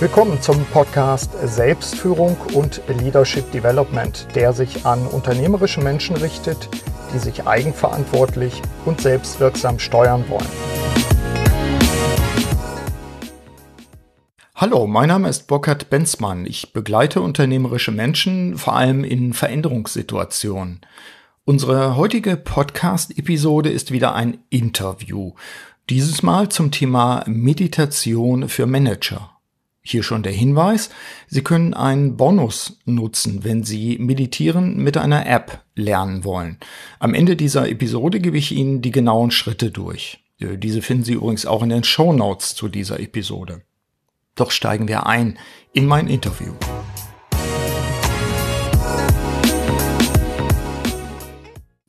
Willkommen zum Podcast Selbstführung und Leadership Development, der sich an unternehmerische Menschen richtet, die sich eigenverantwortlich und selbstwirksam steuern wollen. Hallo, mein Name ist Burkhard Benzmann. Ich begleite unternehmerische Menschen vor allem in Veränderungssituationen. Unsere heutige Podcast-Episode ist wieder ein Interview. Dieses Mal zum Thema Meditation für Manager. Hier schon der Hinweis, Sie können einen Bonus nutzen, wenn Sie Meditieren mit einer App lernen wollen. Am Ende dieser Episode gebe ich Ihnen die genauen Schritte durch. Äh, diese finden Sie übrigens auch in den Show Notes zu dieser Episode. Doch steigen wir ein in mein Interview.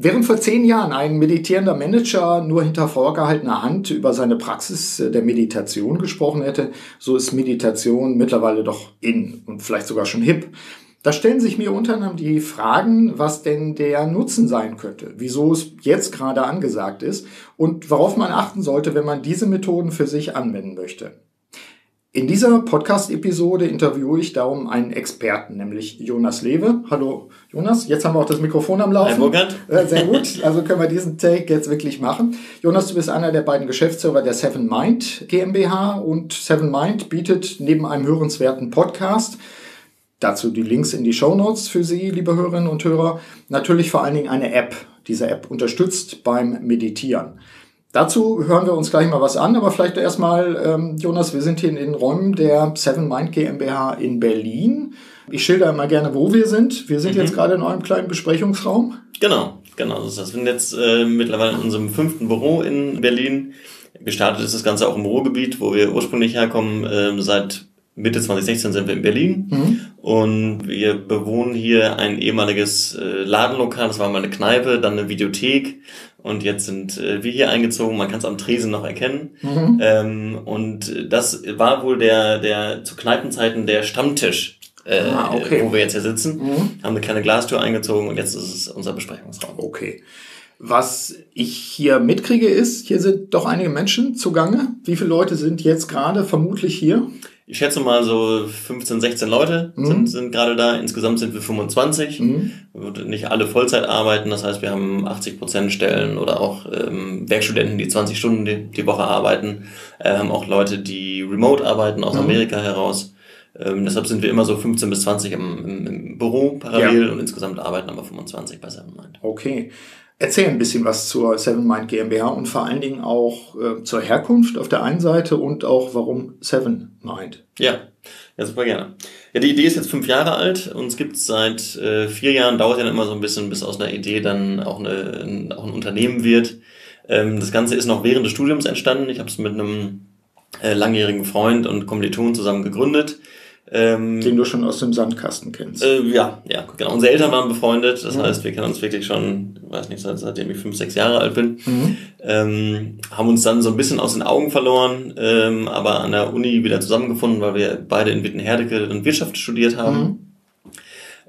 Während vor zehn Jahren ein meditierender Manager nur hinter vorgehaltener Hand über seine Praxis der Meditation gesprochen hätte, so ist Meditation mittlerweile doch in und vielleicht sogar schon hip. Da stellen sich mir unter anderem die Fragen, was denn der Nutzen sein könnte, wieso es jetzt gerade angesagt ist und worauf man achten sollte, wenn man diese Methoden für sich anwenden möchte. In dieser Podcast-Episode interviewe ich darum einen Experten, nämlich Jonas Lewe. Hallo Jonas, jetzt haben wir auch das Mikrofon am Laufen. Hi Burkhard. Äh, sehr gut, also können wir diesen Take jetzt wirklich machen. Jonas, du bist einer der beiden Geschäftsführer der Seven Mind GmbH und Seven Mind bietet neben einem hörenswerten Podcast Dazu die Links in die Show Notes für Sie, liebe Hörerinnen und Hörer. Natürlich vor allen Dingen eine App. Diese App unterstützt beim Meditieren. Dazu hören wir uns gleich mal was an, aber vielleicht erstmal, ähm, Jonas, wir sind hier in den Räumen der Seven Mind GmbH in Berlin. Ich schilder mal gerne, wo wir sind. Wir sind mhm. jetzt gerade in eurem kleinen Besprechungsraum. Genau, genau. Das heißt, wir sind jetzt äh, mittlerweile in unserem fünften Büro in Berlin. Gestartet ist das Ganze auch im Ruhrgebiet, wo wir ursprünglich herkommen. Äh, seit Mitte 2016 sind wir in Berlin mhm. Und wir bewohnen hier ein ehemaliges äh, Ladenlokal. Das war mal eine Kneipe, dann eine Videothek und jetzt sind äh, wir hier eingezogen, man kann es am Tresen noch erkennen. Mhm. Ähm, und das war wohl der, der zu Kneipenzeiten der Stammtisch, äh, ah, okay. wo wir jetzt hier sitzen. Mhm. Haben eine kleine Glastür eingezogen und jetzt ist es unser Besprechungsraum. Okay. Was ich hier mitkriege ist, hier sind doch einige Menschen zugange. Wie viele Leute sind jetzt gerade vermutlich hier? Ich schätze mal so 15, 16 Leute mhm. sind, sind gerade da. Insgesamt sind wir 25. Mhm. Nicht alle Vollzeit arbeiten. Das heißt, wir haben 80 Prozent Stellen oder auch ähm, Werkstudenten, die 20 Stunden die, die Woche arbeiten. Wir ähm, auch Leute, die remote arbeiten aus mhm. Amerika heraus. Ähm, deshalb sind wir immer so 15 bis 20 im, im, im Büro parallel ja. und insgesamt arbeiten aber 25 bei Seven Mind. Okay. Erzähl ein bisschen was zur Seven Mind GmbH und vor allen Dingen auch äh, zur Herkunft auf der einen Seite und auch warum Seven Mind. Ja, ja, super gerne. Ja, die Idee ist jetzt fünf Jahre alt. Gibt es seit äh, vier Jahren, dauert ja immer so ein bisschen, bis aus einer Idee dann auch, eine, ein, auch ein Unternehmen wird. Ähm, das Ganze ist noch während des Studiums entstanden. Ich habe es mit einem äh, langjährigen Freund und Kommilitonen zusammen gegründet. Ähm, Den du schon aus dem Sandkasten kennst. Äh, ja, ja, genau. Unsere Eltern waren befreundet, das mhm. heißt, wir kennen uns wirklich schon, weiß nicht, seitdem ich fünf, sechs Jahre alt bin. Mhm. Ähm, haben uns dann so ein bisschen aus den Augen verloren, ähm, aber an der Uni wieder zusammengefunden, weil wir beide in Wittenherdecke und Wirtschaft studiert haben. Mhm.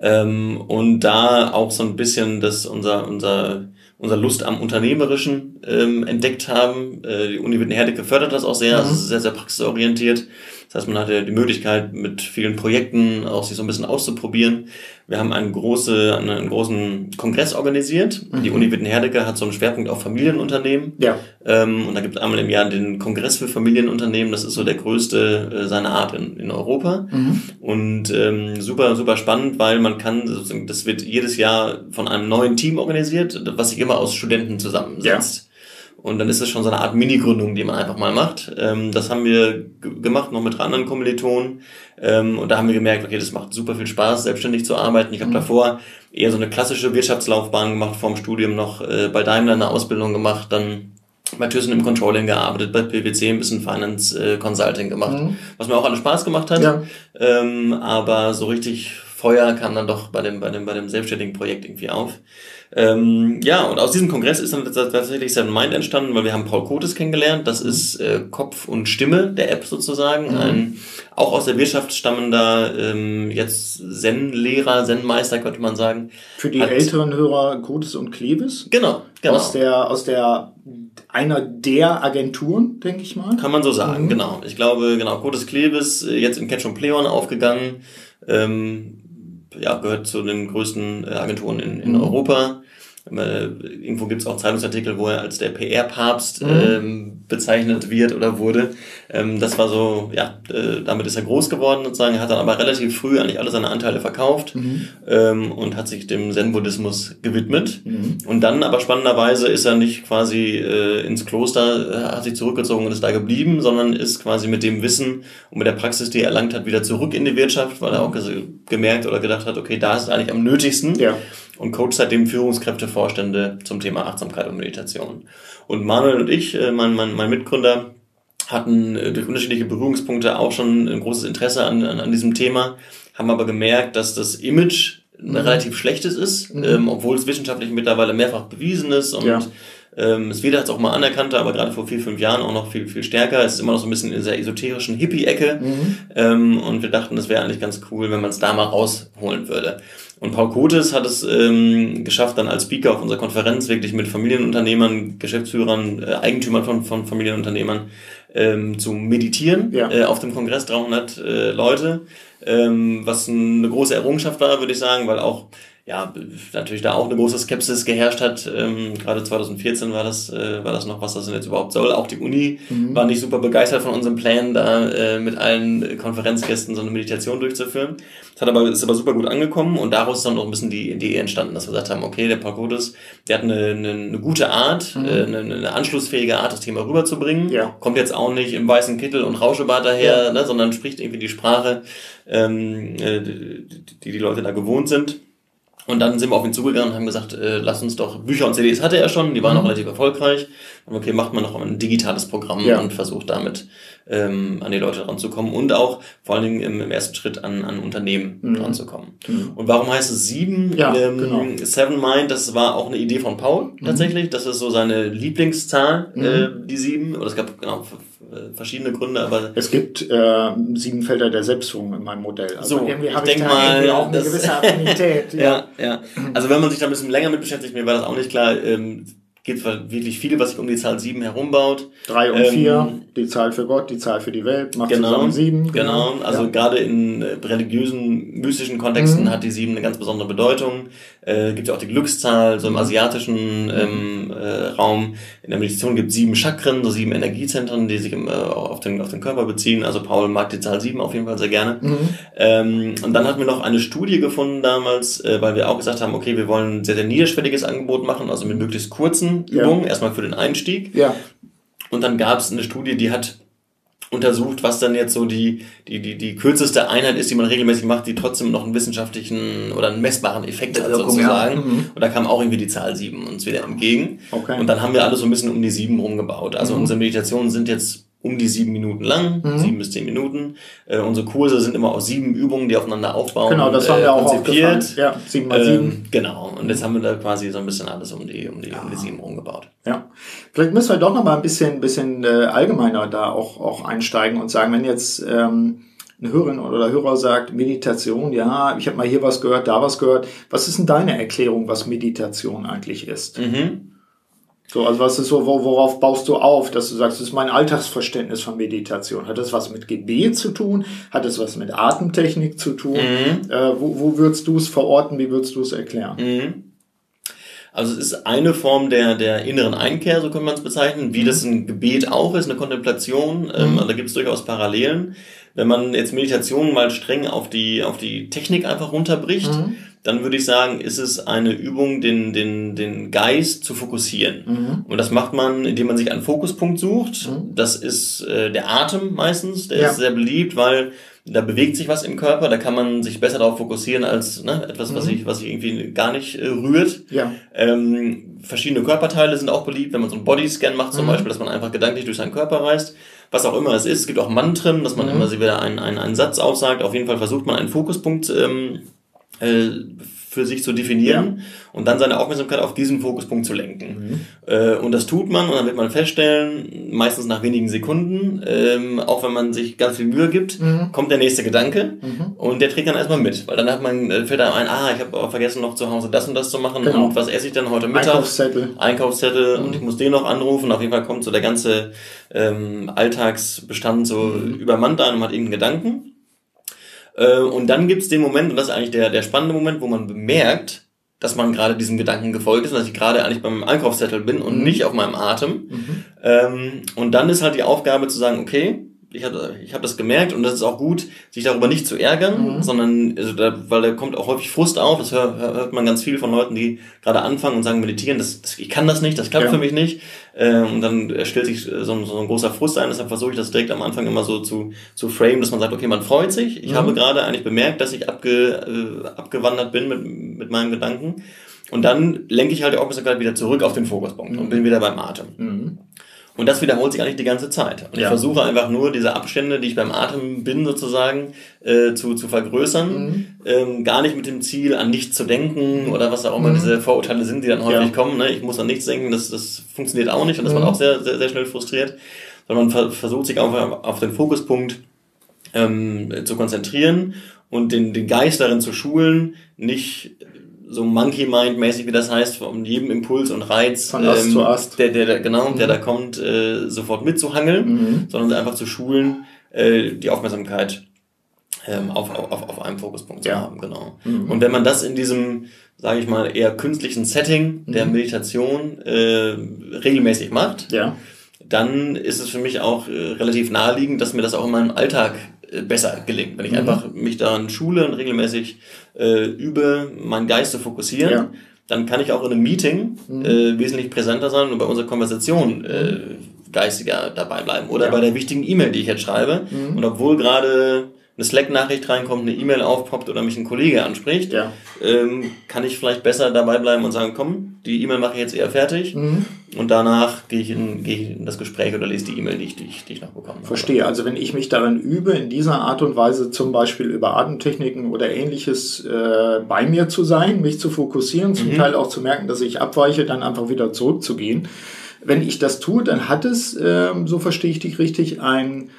Ähm, und da auch so ein bisschen das unser, unser unser Lust am Unternehmerischen ähm, entdeckt haben. Äh, die Uni Wittenherdecke fördert das auch sehr, mhm. also sehr, sehr praxisorientiert. Das heißt, man hatte die Möglichkeit, mit vielen Projekten auch sich so ein bisschen auszuprobieren. Wir haben einen, große, einen großen Kongress organisiert. Mhm. Die Uni Wittenherdecke hat so einen Schwerpunkt auf Familienunternehmen. Ja. Ähm, und da gibt es einmal im Jahr den Kongress für Familienunternehmen. Das ist so der größte äh, seiner Art in, in Europa. Mhm. Und ähm, super, super spannend, weil man kann, das wird jedes Jahr von einem neuen Team organisiert, was sich immer aus Studenten zusammensetzt. Ja. Und dann ist es schon so eine Art Mini-Gründung, die man einfach mal macht. Ähm, das haben wir gemacht, noch mit anderen Kommilitonen. Ähm, und da haben wir gemerkt, okay, das macht super viel Spaß, selbstständig zu arbeiten. Ich habe mhm. davor eher so eine klassische Wirtschaftslaufbahn gemacht, vorm Studium noch äh, bei Daimler eine Ausbildung gemacht, dann bei Thyssen im Controlling gearbeitet, bei PwC ein bisschen Finance äh, Consulting gemacht, mhm. was mir auch alles Spaß gemacht hat. Ja. Ähm, aber so richtig Feuer kam dann doch bei dem, bei dem, bei dem selbstständigen Projekt irgendwie auf. Ähm, ja, und aus diesem Kongress ist dann tatsächlich Seven Mind entstanden, weil wir haben Paul Kotes kennengelernt. Das ist äh, Kopf und Stimme der App sozusagen. Mhm. Ein auch aus der Wirtschaft stammender, ähm, jetzt Zen-Lehrer, Zen-Meister könnte man sagen. Für die Hat, älteren Hörer Kotes und Klebes? Genau, genau. Aus der, aus der einer der Agenturen, denke ich mal. Kann man so sagen, mhm. genau. Ich glaube, genau, Kotes Klebes, äh, jetzt in Catch und Pleon aufgegangen. Ähm, ja, gehört zu den größten äh, Agenturen in, in mhm. Europa. Äh, irgendwo gibt es auch Zeitungsartikel, wo er als der PR-Papst mhm. ähm, bezeichnet wird oder wurde. Ähm, das war so, ja, äh, damit ist er groß geworden sozusagen, Er hat dann aber relativ früh eigentlich alle seine Anteile verkauft mhm. ähm, und hat sich dem Zen-Buddhismus gewidmet. Mhm. Und dann aber spannenderweise ist er nicht quasi äh, ins Kloster, äh, hat sich zurückgezogen und ist da geblieben, sondern ist quasi mit dem Wissen und mit der Praxis, die er erlangt hat, wieder zurück in die Wirtschaft, weil er auch gemerkt oder gedacht hat, okay, da ist es eigentlich am nötigsten. Ja und coacht seitdem Führungskräfte, Vorstände zum Thema Achtsamkeit und Meditation. Und Manuel und ich, äh, mein, mein, mein Mitgründer, hatten äh, durch unterschiedliche Berührungspunkte auch schon ein großes Interesse an, an, an diesem Thema, haben aber gemerkt, dass das Image ein mhm. relativ schlechtes ist, mhm. ähm, obwohl es wissenschaftlich mittlerweile mehrfach bewiesen ist und ja. ähm, es wird jetzt auch mal anerkannt, aber gerade vor vier, fünf Jahren auch noch viel, viel stärker. Es ist immer noch so ein bisschen in dieser esoterischen Hippie-Ecke mhm. ähm, und wir dachten, das wäre eigentlich ganz cool, wenn man es da mal rausholen würde. Und Paul Kotes hat es ähm, geschafft, dann als Speaker auf unserer Konferenz wirklich mit Familienunternehmern, Geschäftsführern, äh, Eigentümern von, von Familienunternehmern ähm, zu meditieren ja. äh, auf dem Kongress, 300 äh, Leute, ähm, was eine große Errungenschaft war, würde ich sagen, weil auch ja, natürlich da auch eine große Skepsis geherrscht hat. Ähm, gerade 2014 war das, äh, war das noch, was das denn jetzt überhaupt soll. Auch die Uni mhm. war nicht super begeistert von unserem Plan, da äh, mit allen Konferenzgästen so eine Meditation durchzuführen. Das hat aber, ist aber super gut angekommen und daraus ist dann noch ein bisschen die Idee entstanden, dass wir gesagt haben, okay, der Pagodes, der hat eine, eine, eine gute Art, mhm. äh, eine, eine anschlussfähige Art, das Thema rüberzubringen. Ja. Kommt jetzt auch nicht im weißen Kittel und Rauschebart daher, ja. ne, sondern spricht irgendwie die Sprache, ähm, äh, die, die die Leute da gewohnt sind. Und dann sind wir auf ihn zugegangen und haben gesagt, äh, lass uns doch, Bücher und CDs hatte er schon, die waren mhm. auch relativ erfolgreich. Okay, macht man noch ein digitales Programm ja. und versucht damit ähm, an die Leute ranzukommen und auch vor allen Dingen im, im ersten Schritt an, an Unternehmen mhm. ranzukommen. Mhm. Und warum heißt es sieben? Ja, ähm, genau. Seven Mind, das war auch eine Idee von Paul mhm. tatsächlich. Das ist so seine Lieblingszahl, mhm. äh, die sieben. Oder es gab genau verschiedene Gründe, aber es gibt äh, sieben Felder der Selbstführung in meinem Modell. Also so, irgendwie habe ich, denk mal, irgendwie auch eine gewisse Affinität. ja. ja, ja. Also wenn man sich da ein bisschen länger mit beschäftigt, mir war das auch nicht klar. Ähm, gibt wirklich viel, was sich um die Zahl 7 herumbaut. 3 und 4, ähm, die Zahl für Gott, die Zahl für die Welt, macht genau, zusammen 7. Genau, genau. also ja. gerade in äh, religiösen, mystischen Kontexten mhm. hat die 7 eine ganz besondere Bedeutung. Äh, gibt ja auch die Glückszahl, so im asiatischen mhm. ähm, äh, Raum. In der Meditation gibt es sieben Chakren, so sieben Energiezentren, die sich im, äh, auf, den, auf den Körper beziehen. Also Paul mag die Zahl 7 auf jeden Fall sehr gerne. Mhm. Ähm, und dann hatten wir noch eine Studie gefunden damals, äh, weil wir auch gesagt haben, okay, wir wollen ein sehr, sehr niederschwelliges Angebot machen, also mit möglichst kurzen Übungen, ja. erstmal für den Einstieg. Ja. Und dann gab es eine Studie, die hat untersucht, was dann jetzt so die, die, die, die kürzeste Einheit ist, die man regelmäßig macht, die trotzdem noch einen wissenschaftlichen oder einen messbaren Effekt hat, sozusagen. Ja. Mhm. Und da kam auch irgendwie die Zahl 7 uns wieder entgegen. Okay. Und dann haben wir alles so ein bisschen um die 7 rumgebaut. Also mhm. unsere Meditationen sind jetzt um die sieben Minuten lang, mhm. sieben bis zehn Minuten. Äh, unsere Kurse sind immer aus sieben Übungen, die aufeinander aufbauen. Genau, das haben wir äh, auch konzipiert. Ja, sieben mal sieben. Ähm, genau. Und jetzt haben wir da quasi so ein bisschen alles um die, um die, ja. um die sieben rumgebaut. Ja. Vielleicht müssen wir doch noch mal ein bisschen, bisschen äh, allgemeiner da auch, auch einsteigen und sagen, wenn jetzt ähm, eine Hörerin oder Hörer sagt, Meditation, ja, ich habe mal hier was gehört, da was gehört. Was ist denn deine Erklärung, was Meditation eigentlich ist? Mhm. So, also was ist so, worauf baust du auf, dass du sagst, das ist mein Alltagsverständnis von Meditation. Hat das was mit Gebet zu tun? Hat das was mit Atemtechnik zu tun? Mhm. Äh, wo, wo würdest du es verorten? Wie würdest du es erklären? Mhm. Also es ist eine Form der, der inneren Einkehr, so kann man es bezeichnen, wie mhm. das ein Gebet auch ist, eine Kontemplation. Ähm, mhm. da gibt es durchaus Parallelen. Wenn man jetzt Meditation mal streng auf die, auf die Technik einfach runterbricht, mhm dann würde ich sagen, ist es eine Übung, den, den, den Geist zu fokussieren. Mhm. Und das macht man, indem man sich einen Fokuspunkt sucht. Mhm. Das ist äh, der Atem meistens, der ja. ist sehr beliebt, weil da bewegt sich was im Körper, da kann man sich besser darauf fokussieren als ne, etwas, was mhm. sich was sich irgendwie gar nicht äh, rührt. Ja. Ähm, verschiedene Körperteile sind auch beliebt, wenn man so einen Bodyscan macht zum mhm. Beispiel, dass man einfach gedanklich durch seinen Körper reist. Was auch immer es ist, es gibt auch Mantren, dass man mhm. immer wieder einen, einen, einen Satz aufsagt. Auf jeden Fall versucht man einen Fokuspunkt ähm, äh, für sich zu definieren ja. und dann seine Aufmerksamkeit auf diesen Fokuspunkt zu lenken. Mhm. Äh, und das tut man und dann wird man feststellen, meistens nach wenigen Sekunden, ähm, auch wenn man sich ganz viel Mühe gibt, mhm. kommt der nächste Gedanke mhm. und der trägt dann erstmal mit, weil dann hat man, äh, fällt einem ein, ah, ich habe vergessen noch zu Hause das und das zu machen genau. und was esse ich dann heute Mittag? Einkaufszettel. Einkaufszettel und mhm. ich muss den noch anrufen. Auf jeden Fall kommt so der ganze ähm, Alltagsbestand so mhm. übermannt ein und man hat irgendeinen Gedanken. Äh, und dann gibt's den Moment, und das ist eigentlich der, der spannende Moment, wo man bemerkt, dass man gerade diesem Gedanken gefolgt ist dass ich gerade eigentlich beim Einkaufszettel bin und mhm. nicht auf meinem Atem. Mhm. Ähm, und dann ist halt die Aufgabe zu sagen, okay, ich habe ich hab das gemerkt und das ist auch gut, sich darüber nicht zu ärgern, mhm. sondern, also da, weil da kommt auch häufig Frust auf, das hört, hört man ganz viel von Leuten, die gerade anfangen und sagen, meditieren, das, das, ich kann das nicht, das klappt ja. für mich nicht. Äh, und dann stellt sich so, so ein großer Frust ein, deshalb versuche ich das direkt am Anfang immer so zu, zu frame, dass man sagt, okay, man freut sich, ich mhm. habe gerade eigentlich bemerkt, dass ich abge, äh, abgewandert bin mit, mit meinem Gedanken. Und dann lenke ich halt die Aufmerksamkeit wieder zurück auf den Fokuspunkt mhm. und bin wieder beim Atem. Mhm. Und das wiederholt sich eigentlich die ganze Zeit. Und ja. ich versuche einfach nur diese Abstände, die ich beim Atem bin, sozusagen, äh, zu, zu vergrößern. Mhm. Ähm, gar nicht mit dem Ziel, an nichts zu denken oder was auch immer mhm. diese Vorurteile sind, die dann häufig ja. kommen. Ne? Ich muss an nichts denken, das, das funktioniert auch nicht und das mhm. man auch sehr, sehr, sehr schnell frustriert. Sondern man ver versucht sich einfach auf den Fokuspunkt ähm, zu konzentrieren und den, den Geist darin zu schulen, nicht so Monkey Mind mäßig, wie das heißt, von jedem Impuls und Reiz, von Ast ähm, zu Ast. Der, der, der genau, mhm. der da kommt, äh, sofort mitzuhangeln, mhm. sondern einfach zu schulen, äh, die Aufmerksamkeit ähm, auf, auf, auf einem Fokuspunkt ja. zu haben, genau. Mhm. Und wenn man das in diesem, sage ich mal, eher künstlichen Setting der mhm. Meditation äh, regelmäßig macht, ja. Dann ist es für mich auch äh, relativ naheliegend, dass mir das auch in meinem Alltag äh, besser gelingt. Wenn ich mhm. einfach mich daran schule und regelmäßig äh, übe, meinen Geist zu fokussieren, ja. dann kann ich auch in einem Meeting mhm. äh, wesentlich präsenter sein und bei unserer Konversation äh, geistiger dabei bleiben. Oder ja. bei der wichtigen E-Mail, die ich jetzt schreibe. Mhm. Und obwohl gerade eine Slack-Nachricht reinkommt, eine E-Mail aufpoppt oder mich ein Kollege anspricht, ja. ähm, kann ich vielleicht besser dabei bleiben und sagen, komm, die E-Mail mache ich jetzt eher fertig mhm. und danach gehe ich, in, gehe ich in das Gespräch oder lese die E-Mail, die ich, die, ich, die ich noch bekomme. Verstehe. Also wenn ich mich darin übe, in dieser Art und Weise zum Beispiel über Atemtechniken oder ähnliches äh, bei mir zu sein, mich zu fokussieren, zum mhm. Teil auch zu merken, dass ich abweiche, dann einfach wieder zurückzugehen. Wenn ich das tue, dann hat es, äh, so verstehe ich dich richtig, ein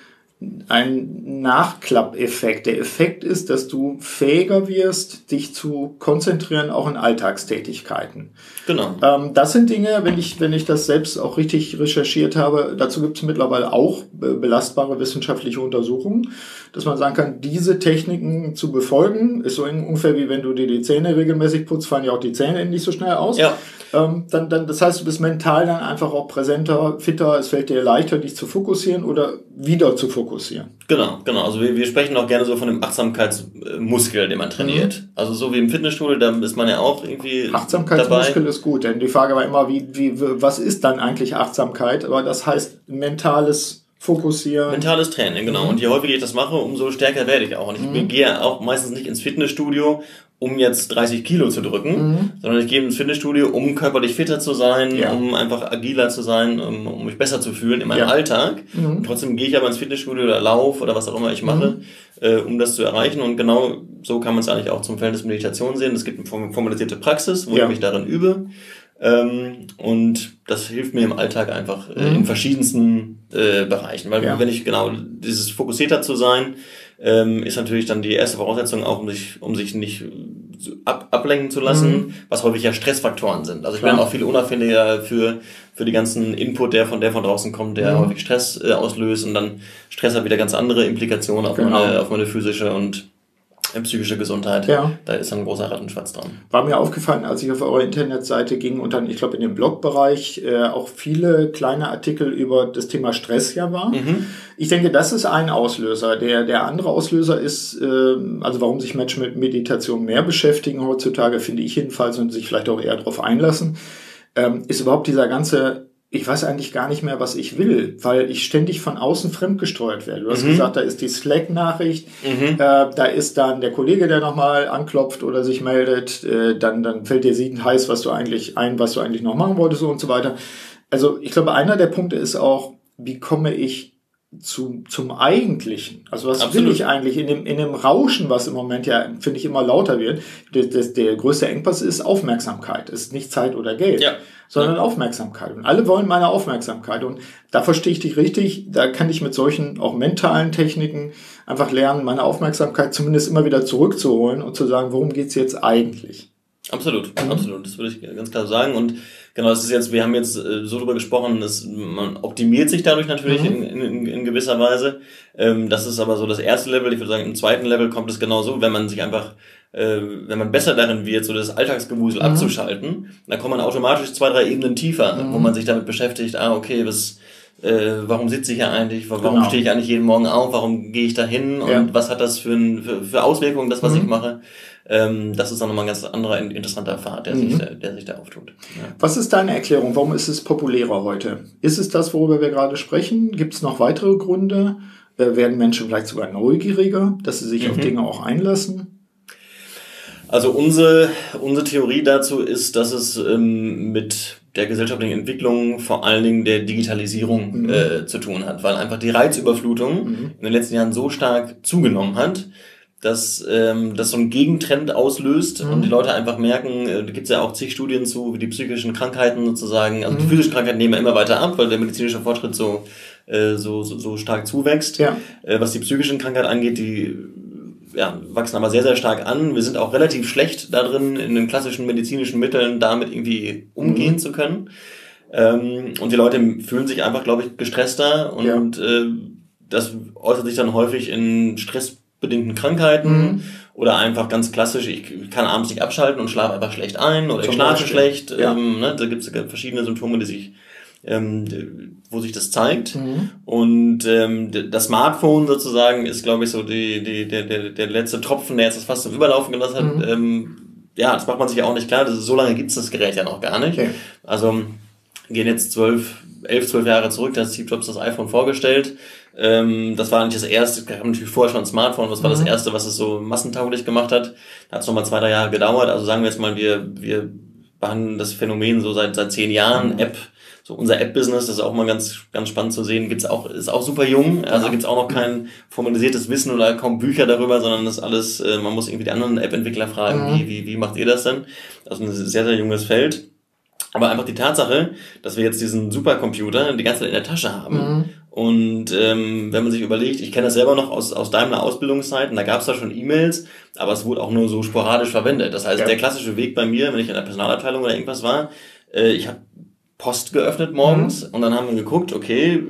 ein Nachklappeffekt. Der Effekt ist, dass du fähiger wirst, dich zu konzentrieren, auch in Alltagstätigkeiten. Genau. Ähm, das sind Dinge, wenn ich, wenn ich das selbst auch richtig recherchiert habe, dazu gibt es mittlerweile auch belastbare wissenschaftliche Untersuchungen, dass man sagen kann, diese Techniken zu befolgen, ist so ungefähr wie wenn du dir die Zähne regelmäßig putzt, fallen ja auch die Zähne nicht so schnell aus. Ja. Ähm, dann, dann, das heißt, du bist mental dann einfach auch präsenter, fitter, es fällt dir leichter, dich zu fokussieren oder wieder zu fokussieren. Genau, genau. Also wir, wir sprechen auch gerne so von dem Achtsamkeitsmuskel, den man trainiert. Mhm. Also so wie im Fitnessstudio, da ist man ja auch irgendwie Achtsamkeitsmuskel dabei. ist gut, denn die Frage war immer, wie, wie, was ist dann eigentlich Achtsamkeit? Aber das heißt mentales Fokussieren. Mentales Training, genau. Mhm. Und je häufiger ich das mache, umso stärker werde ich auch. Und ich mhm. gehe auch meistens nicht ins Fitnessstudio, um jetzt 30 Kilo zu drücken, mhm. sondern ich gehe ins Fitnessstudio, um körperlich fitter zu sein, ja. um einfach agiler zu sein, um, um, mich besser zu fühlen in meinem ja. Alltag. Mhm. Und trotzdem gehe ich aber ins Fitnessstudio oder Lauf oder was auch immer ich mache, mhm. äh, um das zu erreichen. Und genau so kann man es eigentlich auch zum Verhältnis Meditation sehen. Es gibt eine formalisierte Praxis, wo ja. ich mich darin übe. Ähm, und das hilft mir im Alltag einfach äh, in mhm. verschiedensten äh, Bereichen. Weil wenn ich genau dieses fokussierter zu sein, ähm, ist natürlich dann die erste Voraussetzung auch, um sich, um sich nicht ab, ablenken zu lassen, mhm. was häufig ja Stressfaktoren sind. Also ich bin auch viel unauffälliger für, für die ganzen Input, der von der von draußen kommt, der mhm. häufig Stress äh, auslöst und dann Stress hat wieder ganz andere Implikationen auf, genau. meine, auf meine physische und psychische Gesundheit. Ja. Da ist ein großer Rattenschwanz dran. War mir aufgefallen, als ich auf eure Internetseite ging und dann, ich glaube, in dem Blogbereich äh, auch viele kleine Artikel über das Thema Stress ja war. Mhm. Ich denke, das ist ein Auslöser. Der, der andere Auslöser ist, äh, also warum sich Menschen mit Meditation mehr beschäftigen heutzutage, finde ich jedenfalls, und sich vielleicht auch eher darauf einlassen, ähm, ist überhaupt dieser ganze ich weiß eigentlich gar nicht mehr, was ich will, weil ich ständig von außen fremdgesteuert werde. Du hast mhm. gesagt, da ist die Slack-Nachricht, mhm. äh, da ist dann der Kollege, der nochmal anklopft oder sich meldet, äh, dann, dann fällt dir siedend heiß, was du eigentlich ein, was du eigentlich noch machen wolltest und so weiter. Also ich glaube, einer der Punkte ist auch, wie komme ich zu, zum Eigentlichen. Also was Absolut. will ich eigentlich in dem, in dem Rauschen, was im Moment ja, finde ich, immer lauter wird. Der, der, der größte Engpass ist Aufmerksamkeit, ist nicht Zeit oder Geld, ja. sondern ja. Aufmerksamkeit. Und alle wollen meine Aufmerksamkeit. Und da verstehe ich dich richtig, da kann ich mit solchen auch mentalen Techniken einfach lernen, meine Aufmerksamkeit zumindest immer wieder zurückzuholen und zu sagen, worum geht's jetzt eigentlich? Absolut, mhm. absolut. Das würde ich ganz klar sagen. Und genau, das ist jetzt, wir haben jetzt äh, so drüber gesprochen, dass man optimiert sich dadurch natürlich mhm. in, in, in gewisser Weise. Ähm, das ist aber so das erste Level. Ich würde sagen, im zweiten Level kommt es genauso, wenn man sich einfach, äh, wenn man besser darin wird, so das Alltagsgewusel mhm. abzuschalten, dann kommt man automatisch zwei, drei Ebenen tiefer, mhm. wo man sich damit beschäftigt, ah, okay, was, äh, warum sitze ich hier eigentlich, warum genau. stehe ich eigentlich jeden Morgen auf, warum gehe ich da hin und ja. was hat das für, ein, für, für Auswirkungen, das, was mhm. ich mache. Ähm, das ist dann nochmal ein ganz anderer, interessanter Pfad, der, mhm. sich, der sich da auftut. Ja. Was ist deine Erklärung? Warum ist es populärer heute? Ist es das, worüber wir gerade sprechen? Gibt es noch weitere Gründe? Äh, werden Menschen vielleicht sogar neugieriger, dass sie sich mhm. auf Dinge auch einlassen? Also unsere, unsere Theorie dazu ist, dass es ähm, mit der gesellschaftlichen Entwicklung vor allen Dingen der Digitalisierung mhm. äh, zu tun hat, weil einfach die Reizüberflutung mhm. in den letzten Jahren so stark zugenommen hat, dass ähm, das so einen Gegentrend auslöst mhm. und die Leute einfach merken, äh, da gibt es ja auch zig Studien zu, wie die psychischen Krankheiten sozusagen, also mhm. die physischen Krankheiten nehmen ja immer weiter ab, weil der medizinische Fortschritt so, äh, so, so, so stark zuwächst. Ja. Äh, was die psychischen Krankheiten angeht, die ja, wachsen aber sehr, sehr stark an. Wir sind auch relativ schlecht darin, in den klassischen medizinischen Mitteln damit irgendwie umgehen mhm. zu können. Ähm, und die Leute fühlen sich einfach, glaube ich, gestresster und ja. äh, das äußert sich dann häufig in stressbedingten Krankheiten mhm. oder einfach ganz klassisch, ich kann abends nicht abschalten und schlafe einfach schlecht ein oder Zum ich schlafe schlecht. Ja. Ähm, ne, da gibt es verschiedene Symptome, die sich ähm, wo sich das zeigt. Mhm. Und ähm, das Smartphone sozusagen ist, glaube ich, so die, die, der, der, der letzte Tropfen, der jetzt das fast zum Überlaufen gelassen hat. Mhm. Ähm, ja, das macht man sich ja auch nicht klar. Das ist, so lange gibt es das Gerät ja noch gar nicht. Okay. Also gehen jetzt zwölf, elf, zwölf Jahre zurück, da hat Steve Jobs das iPhone vorgestellt. Ähm, das war nicht das erste, wir haben natürlich vorher schon ein Smartphone, das war mhm. das erste, was es so massentauglich gemacht hat. Da hat es nochmal zwei, drei Jahre gedauert. Also sagen wir jetzt mal, wir, wir behandeln das Phänomen so seit, seit zehn Jahren. Mhm. App so unser App-Business, das ist auch mal ganz, ganz spannend zu sehen, gibt's auch, ist auch super jung, also gibt's auch noch kein formalisiertes Wissen oder kaum Bücher darüber, sondern das alles, äh, man muss irgendwie die anderen App-Entwickler fragen, mhm. wie, wie, wie macht ihr das denn? Also ein sehr, sehr junges Feld. Aber einfach die Tatsache, dass wir jetzt diesen Supercomputer die ganze Zeit in der Tasche haben. Mhm. Und ähm, wenn man sich überlegt, ich kenne das selber noch aus, aus Daimler Ausbildungszeiten, da gab es da schon E-Mails, aber es wurde auch nur so sporadisch verwendet. Das heißt, ja. der klassische Weg bei mir, wenn ich in der Personalabteilung oder irgendwas war, äh, ich habe Post geöffnet morgens mhm. und dann haben wir geguckt, okay,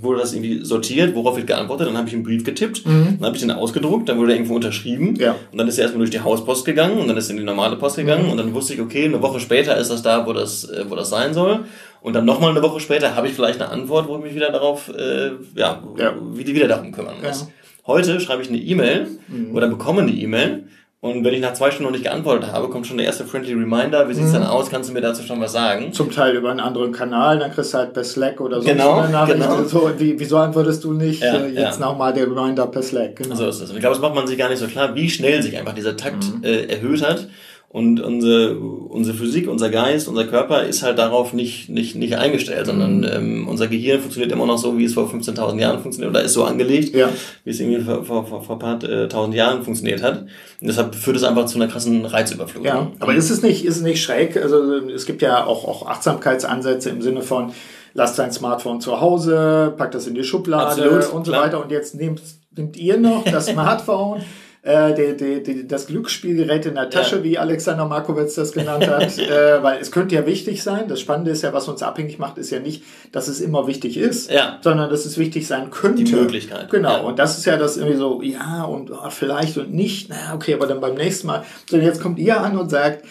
wurde das irgendwie sortiert, worauf wird geantwortet, dann habe ich einen Brief getippt, mhm. dann habe ich den ausgedruckt, dann wurde er irgendwo unterschrieben ja. und dann ist er erstmal durch die Hauspost gegangen und dann ist er in die normale Post gegangen mhm. und dann wusste ich, okay, eine Woche später ist das da, wo das, äh, wo das sein soll und dann nochmal eine Woche später habe ich vielleicht eine Antwort, wo ich mich wieder darauf, äh, ja, ja. Wie, wieder darum kümmern muss. Ja. Heute schreibe ich eine E-Mail mhm. oder bekomme eine E-Mail und wenn ich nach zwei Stunden noch nicht geantwortet habe, kommt schon der erste Friendly Reminder. Wie sieht's mhm. dann aus? Kannst du mir dazu schon was sagen? Zum Teil über einen anderen Kanal, dann kriegst du halt per Slack oder so genau, eine Nachricht. Genau. So, wie, wieso antwortest du nicht ja, äh, jetzt ja. nochmal der Reminder per Slack? Genau. So ist es. Und ich glaube, das macht man sich gar nicht so klar, wie schnell sich einfach dieser Takt mhm. äh, erhöht hat. Und unsere, unsere Physik, unser Geist, unser Körper ist halt darauf nicht, nicht, nicht eingestellt, sondern mhm. ähm, unser Gehirn funktioniert immer noch so, wie es vor 15.000 Jahren funktioniert oder ist so angelegt, ja. wie es irgendwie vor, vor, vor, vor paar äh, tausend Jahren funktioniert hat. Und deshalb führt es einfach zu einer krassen Reizüberflutung. Ja, aber ist es nicht, ist es nicht schräg? Also es gibt ja auch, auch Achtsamkeitsansätze im Sinne von, lass dein Smartphone zu Hause, pack das in die Schublade Absolut, und so klar. weiter. Und jetzt nehmt, nehmt ihr noch das Smartphone äh, die, die, die, das Glücksspielgerät in der Tasche, ja. wie Alexander Markowitz das genannt hat, äh, weil es könnte ja wichtig sein. Das Spannende ist ja, was uns abhängig macht, ist ja nicht, dass es immer wichtig ist, ja. sondern dass es wichtig sein könnte. Die Möglichkeit. Genau. Ja. Und das ist ja das irgendwie so, ja und oh, vielleicht und nicht. Na okay, aber dann beim nächsten Mal. So, jetzt kommt ihr an und sagt,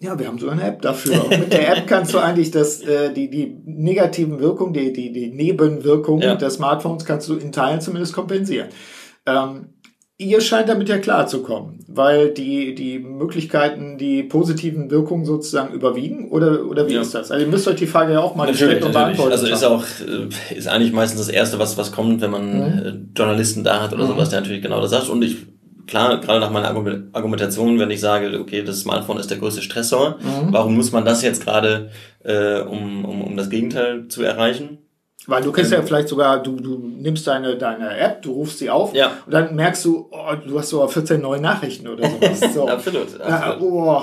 ja, wir haben so eine App dafür. Und mit der App kannst du eigentlich das, äh, die, die negativen Wirkungen, die, die, die Nebenwirkungen ja. des Smartphones kannst du in Teilen zumindest kompensieren. Ähm, Ihr scheint damit ja klarzukommen, weil die, die Möglichkeiten, die positiven Wirkungen sozusagen überwiegen oder, oder wie ja. ist das? Also ihr müsst euch die Frage ja auch mal natürlich, und beantworten. Also ist auch, äh, ist eigentlich meistens das Erste, was, was kommt, wenn man mhm. Äh, Journalisten da hat oder mhm. sowas, der natürlich genau das sagt. Und ich, klar, gerade nach meiner Argumentation, wenn ich sage, okay, das Smartphone ist der größte Stressor, mhm. warum muss man das jetzt gerade, äh, um, um, um das Gegenteil zu erreichen? Weil du kennst ähm, ja vielleicht sogar, du, du nimmst deine, deine App, du rufst sie auf ja. und dann merkst du, oh, du hast sogar 14 neue Nachrichten oder sowas. So. absolut. absolut. Ja, oh,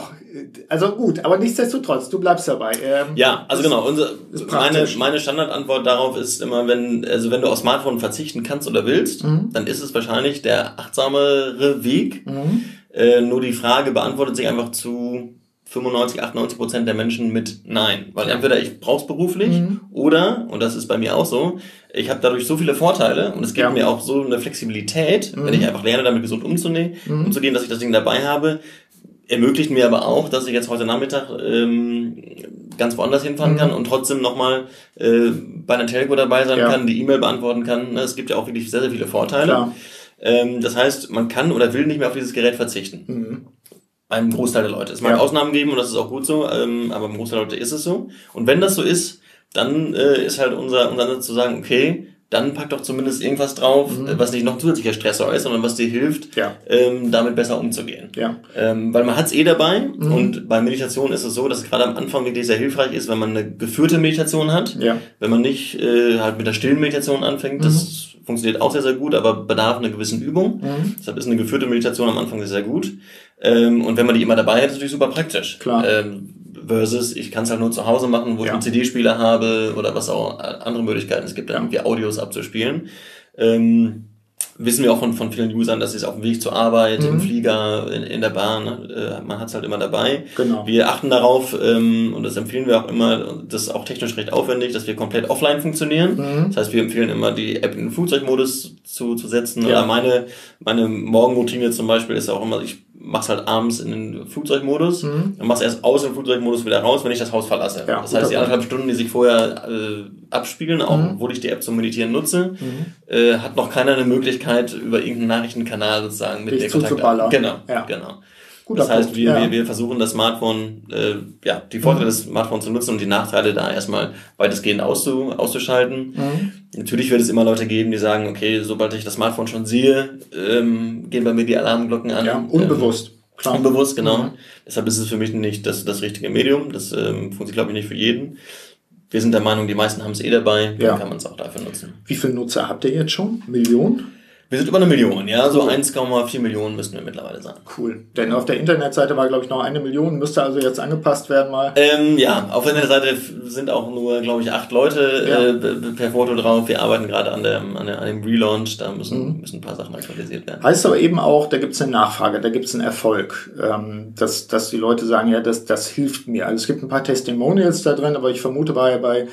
also gut, aber nichtsdestotrotz, du bleibst dabei. Ähm, ja, also genau. Unser, meine, meine Standardantwort darauf ist immer, wenn, also wenn du auf Smartphone verzichten kannst oder willst, mhm. dann ist es wahrscheinlich der achtsamere Weg. Mhm. Äh, nur die Frage beantwortet sich einfach zu 95, 98 Prozent der Menschen mit Nein. Weil entweder ich brauch's beruflich mhm. oder, und das ist bei mir auch so, ich habe dadurch so viele Vorteile und es gibt ja. mir auch so eine Flexibilität, wenn ich mhm. einfach lerne, damit gesund umzugehen, mhm. umzugehen, dass ich das Ding dabei habe, ermöglicht mir aber auch, dass ich jetzt heute Nachmittag ähm, ganz woanders hinfahren mhm. kann und trotzdem nochmal äh, bei einer Telco dabei sein ja. kann, die E-Mail beantworten kann. Ne, es gibt ja auch wirklich sehr, sehr viele Vorteile. Ähm, das heißt, man kann oder will nicht mehr auf dieses Gerät verzichten. Beim Großteil der Leute. Es mag ja. Ausnahmen geben und das ist auch gut so, ähm, aber beim Großteil der Leute ist es so. Und wenn das so ist, dann äh, ist halt unser, unser Ansatz zu sagen, okay, dann pack doch zumindest irgendwas drauf, mhm. was nicht noch zusätzlicher Stressor ist, sondern was dir hilft, ja. ähm, damit besser umzugehen. Ja. Ähm, weil man hat's eh dabei mhm. und bei Meditation ist es so, dass es gerade am Anfang wirklich sehr hilfreich ist, wenn man eine geführte Meditation hat. Ja. Wenn man nicht äh, halt mit der stillen Meditation anfängt, mhm. das funktioniert auch sehr, sehr gut, aber bedarf einer gewissen Übung. Mhm. Deshalb ist eine geführte Meditation am Anfang sehr, sehr gut. Ähm, und wenn man die immer dabei hat, ist natürlich super praktisch. Klar. Ähm, versus ich kann es halt nur zu Hause machen, wo ja. ich einen CD-Spieler habe oder was auch andere Möglichkeiten es gibt, ja. irgendwie Audios abzuspielen. Ähm, wissen wir auch von, von vielen Usern, dass sie es auf dem Weg zur Arbeit, mhm. im Flieger, in, in der Bahn, äh, man hat es halt immer dabei. Genau. Wir achten darauf, ähm, und das empfehlen wir auch immer, das ist auch technisch recht aufwendig, dass wir komplett offline funktionieren. Mhm. Das heißt, wir empfehlen immer, die App in den Flugzeugmodus zu, zu setzen. Ja. Oder meine, meine Morgenroutine zum Beispiel ist auch immer, ich mach's halt abends in den Flugzeugmodus mhm. und mach's erst aus dem Flugzeugmodus wieder raus, wenn ich das Haus verlasse. Ja, das heißt, die anderthalb Stunden, die sich vorher äh, abspielen, auch mhm. obwohl ich die App zum Meditieren nutze, mhm. äh, hat noch keiner eine Möglichkeit, über irgendeinen Nachrichtenkanal sozusagen mit Dich mir Kontakt Genau, ja. genau. Guter das heißt, wir, ja. wir, wir versuchen das Smartphone, äh, ja, die Vorteile mhm. des Smartphones zu nutzen und die Nachteile da erstmal weitestgehend auszu, auszuschalten. Mhm. Natürlich wird es immer Leute geben, die sagen, okay, sobald ich das Smartphone schon sehe, ähm, gehen bei mir die Alarmglocken an. Ja, unbewusst. Ähm, Klar. Unbewusst, genau. Mhm. Deshalb ist es für mich nicht das, das richtige Medium. Das ähm, funktioniert, glaube ich, nicht für jeden. Wir sind der Meinung, die meisten haben es eh dabei, dann ja. kann man es auch dafür nutzen. Wie viele Nutzer habt ihr jetzt schon? Millionen? Wir sind über eine Million, ja, so 1,4 Millionen müssten wir mittlerweile sein. Cool. Denn auf der Internetseite war, glaube ich, noch eine Million, müsste also jetzt angepasst werden mal. Ähm, ja, auf der Internetseite sind auch nur, glaube ich, acht Leute ja. äh, per Foto drauf. Wir arbeiten gerade an, der, an, der, an dem Relaunch, da müssen, mhm. müssen ein paar Sachen aktualisiert werden. Heißt aber eben auch, da gibt es eine Nachfrage, da gibt es einen Erfolg, ähm, dass, dass die Leute sagen, ja, das, das hilft mir. Also es gibt ein paar Testimonials da drin, aber ich vermute, war ja bei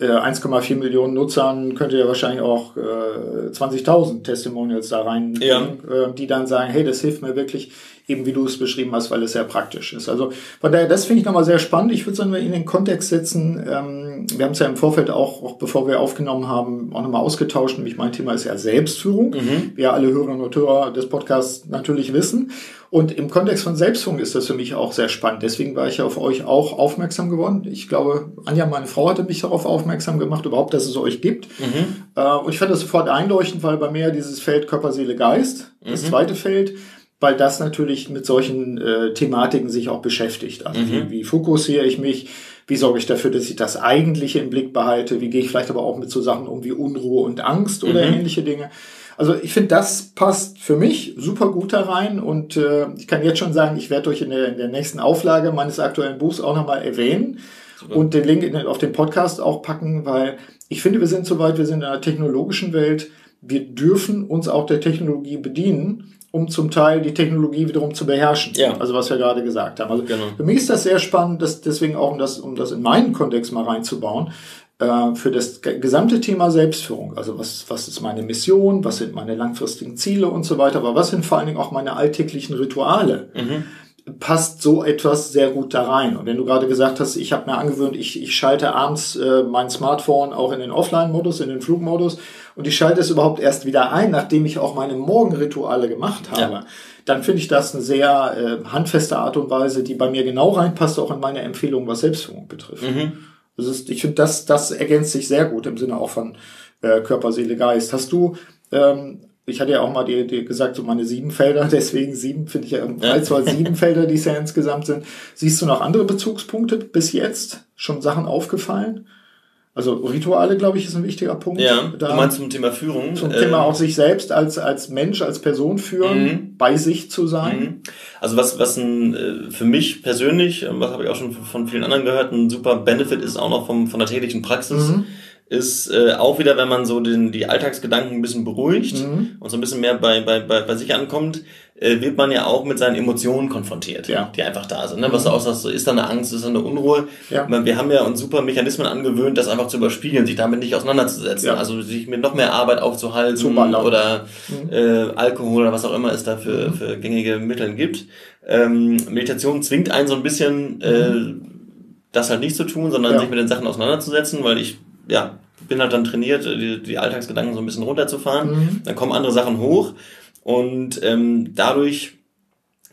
1,4 äh, Millionen Nutzern könnt ihr ja wahrscheinlich auch äh, 20.000 Testimonials da rein, ja. äh, die dann sagen, hey, das hilft mir wirklich, eben wie du es beschrieben hast, weil es sehr praktisch ist. Also von daher, das finde ich nochmal sehr spannend. Ich würde es in den Kontext setzen. Ähm, wir haben es ja im Vorfeld auch, auch bevor wir aufgenommen haben, auch nochmal ausgetauscht. Nämlich mein Thema ist ja Selbstführung. Mhm. Wie ja alle Hörerinnen und Hörer des Podcasts natürlich wissen. Und im Kontext von Selbstführung ist das für mich auch sehr spannend. Deswegen war ich ja auf euch auch aufmerksam geworden. Ich glaube, Anja, meine Frau, hatte mich darauf aufmerksam gemacht, überhaupt, dass es euch gibt. Mhm. Äh, und ich fand das sofort einleuchtend, weil bei mir dieses Feld Körper, Seele, Geist, das mhm. zweite Feld, weil das natürlich mit solchen äh, Thematiken sich auch beschäftigt. Also mhm. wie, wie fokussiere ich mich? Wie sorge ich dafür, dass ich das Eigentliche im Blick behalte? Wie gehe ich vielleicht aber auch mit so Sachen um wie Unruhe und Angst oder mhm. ähnliche Dinge? Also ich finde, das passt für mich super gut da rein und äh, ich kann jetzt schon sagen, ich werde euch in der, in der nächsten Auflage meines aktuellen Buchs auch nochmal erwähnen super. und den Link in, auf den Podcast auch packen, weil ich finde, wir sind soweit, wir sind in einer technologischen Welt, wir dürfen uns auch der Technologie bedienen, um zum Teil die Technologie wiederum zu beherrschen. Ja. Also was wir gerade gesagt haben. Also genau. für mich ist das sehr spannend, das deswegen auch, um das, um das in meinen Kontext mal reinzubauen, äh, für das gesamte Thema Selbstführung. Also was, was ist meine Mission, was sind meine langfristigen Ziele und so weiter, aber was sind vor allen Dingen auch meine alltäglichen Rituale? Mhm passt so etwas sehr gut da rein. Und wenn du gerade gesagt hast, ich habe mir angewöhnt, ich, ich schalte abends äh, mein Smartphone auch in den Offline-Modus, in den Flugmodus und ich schalte es überhaupt erst wieder ein, nachdem ich auch meine Morgenrituale gemacht habe. Ja. Dann finde ich das eine sehr äh, handfeste Art und Weise, die bei mir genau reinpasst, auch in meine Empfehlung, was Selbstführung betrifft. Mhm. Das ist, ich finde, das, das ergänzt sich sehr gut im Sinne auch von äh, Körper, Seele, Geist. Hast du, ähm, ich hatte ja auch mal dir, dir gesagt, so meine sieben Felder, deswegen sieben finde ich ja, ja. zwar sieben Felder, die es ja insgesamt sind. Siehst du noch andere Bezugspunkte bis jetzt? Schon Sachen aufgefallen? Also Rituale, glaube ich, ist ein wichtiger Punkt. Ja, da du meinst zum Thema Führung. Zum äh, Thema auch sich selbst als, als Mensch, als Person führen, mhm. bei sich zu sein. Mhm. Also was, was ein, äh, für mich persönlich, was habe ich auch schon von vielen anderen gehört, ein super Benefit ist auch noch vom, von der täglichen Praxis. Mhm ist äh, auch wieder, wenn man so den, die Alltagsgedanken ein bisschen beruhigt mhm. und so ein bisschen mehr bei, bei, bei, bei sich ankommt, äh, wird man ja auch mit seinen Emotionen konfrontiert, ja. die einfach da sind. Ne? Was du auch sagst, so, ist da eine Angst, ist da eine Unruhe? Ja. Wir haben ja uns super Mechanismen angewöhnt, das einfach zu überspielen, sich damit nicht auseinanderzusetzen. Ja. Also sich mit noch mehr Arbeit aufzuhalten oder mhm. äh, Alkohol oder was auch immer es da für, mhm. für gängige Mittel gibt. Ähm, Meditation zwingt einen so ein bisschen, äh, mhm. das halt nicht zu tun, sondern sich mit den Sachen auseinanderzusetzen, weil ich ja, bin halt dann trainiert, die, die Alltagsgedanken so ein bisschen runterzufahren. Mhm. Dann kommen andere Sachen hoch und ähm, dadurch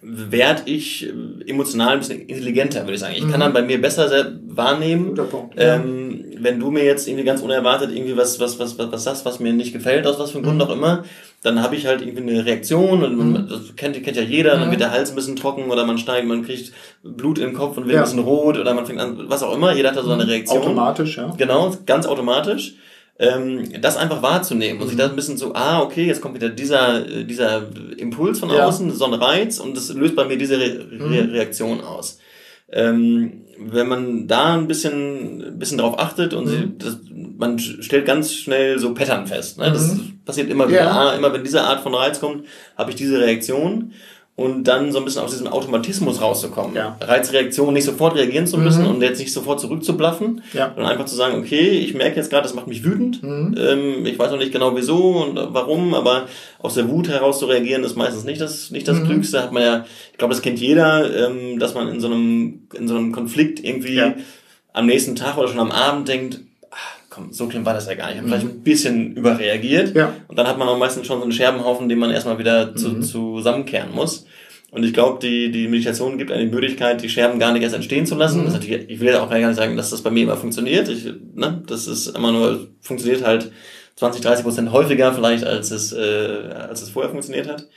werde ich emotional ein bisschen intelligenter, würde ich sagen. Ich kann mhm. dann bei mir besser wahrnehmen, Punkt, ja. ähm, wenn du mir jetzt irgendwie ganz unerwartet irgendwie was, was, was, was, was sagst, was mir nicht gefällt, aus was für einem Grund mhm. auch immer, dann habe ich halt irgendwie eine Reaktion und mhm. das kennt, kennt ja jeder, dann wird der Hals ein bisschen trocken oder man steigt, man kriegt Blut in den Kopf und wird ja. ein bisschen rot oder man fängt an, was auch immer, jeder hat da so eine Reaktion. Automatisch, ja. Genau, ganz automatisch ähm, das einfach wahrzunehmen und sich da ein bisschen so, ah, okay, jetzt kommt wieder dieser, äh, dieser Impuls von außen, ja. so ein Reiz und das löst bei mir diese Re Re mhm. Reaktion aus. Ähm, wenn man da ein bisschen, ein bisschen drauf achtet und mhm. sie, das, man stellt ganz schnell so Pattern fest. Ne? Das mhm. passiert immer wieder. Ja. Ah, immer wenn diese Art von Reiz kommt, habe ich diese Reaktion und dann so ein bisschen aus diesem Automatismus rauszukommen. Ja. Reizreaktion nicht sofort reagieren zu müssen mhm. und jetzt nicht sofort zurückzublaffen, ja. sondern einfach zu sagen, okay, ich merke jetzt gerade, das macht mich wütend. Mhm. Ähm, ich weiß noch nicht genau wieso und warum, aber aus der Wut heraus zu reagieren ist meistens nicht das nicht das mhm. Klügste. Hat man ja, ich glaube, das kennt jeder, ähm, dass man in so einem in so einem Konflikt irgendwie ja. am nächsten Tag oder schon am Abend denkt, komm, so schlimm war das ja gar nicht. Ich habe vielleicht ein bisschen überreagiert. Ja. Und dann hat man auch meistens schon so einen Scherbenhaufen, den man erstmal wieder zu, mhm. zusammenkehren muss. Und ich glaube, die, die Meditation gibt eine Möglichkeit, die Scherben gar nicht erst entstehen zu lassen. Mhm. ich will ja auch gar nicht sagen, dass das bei mir immer funktioniert. Ich, ne, das ist immer nur, funktioniert halt 20, 30 Prozent häufiger vielleicht, als es, äh, als es vorher funktioniert hat.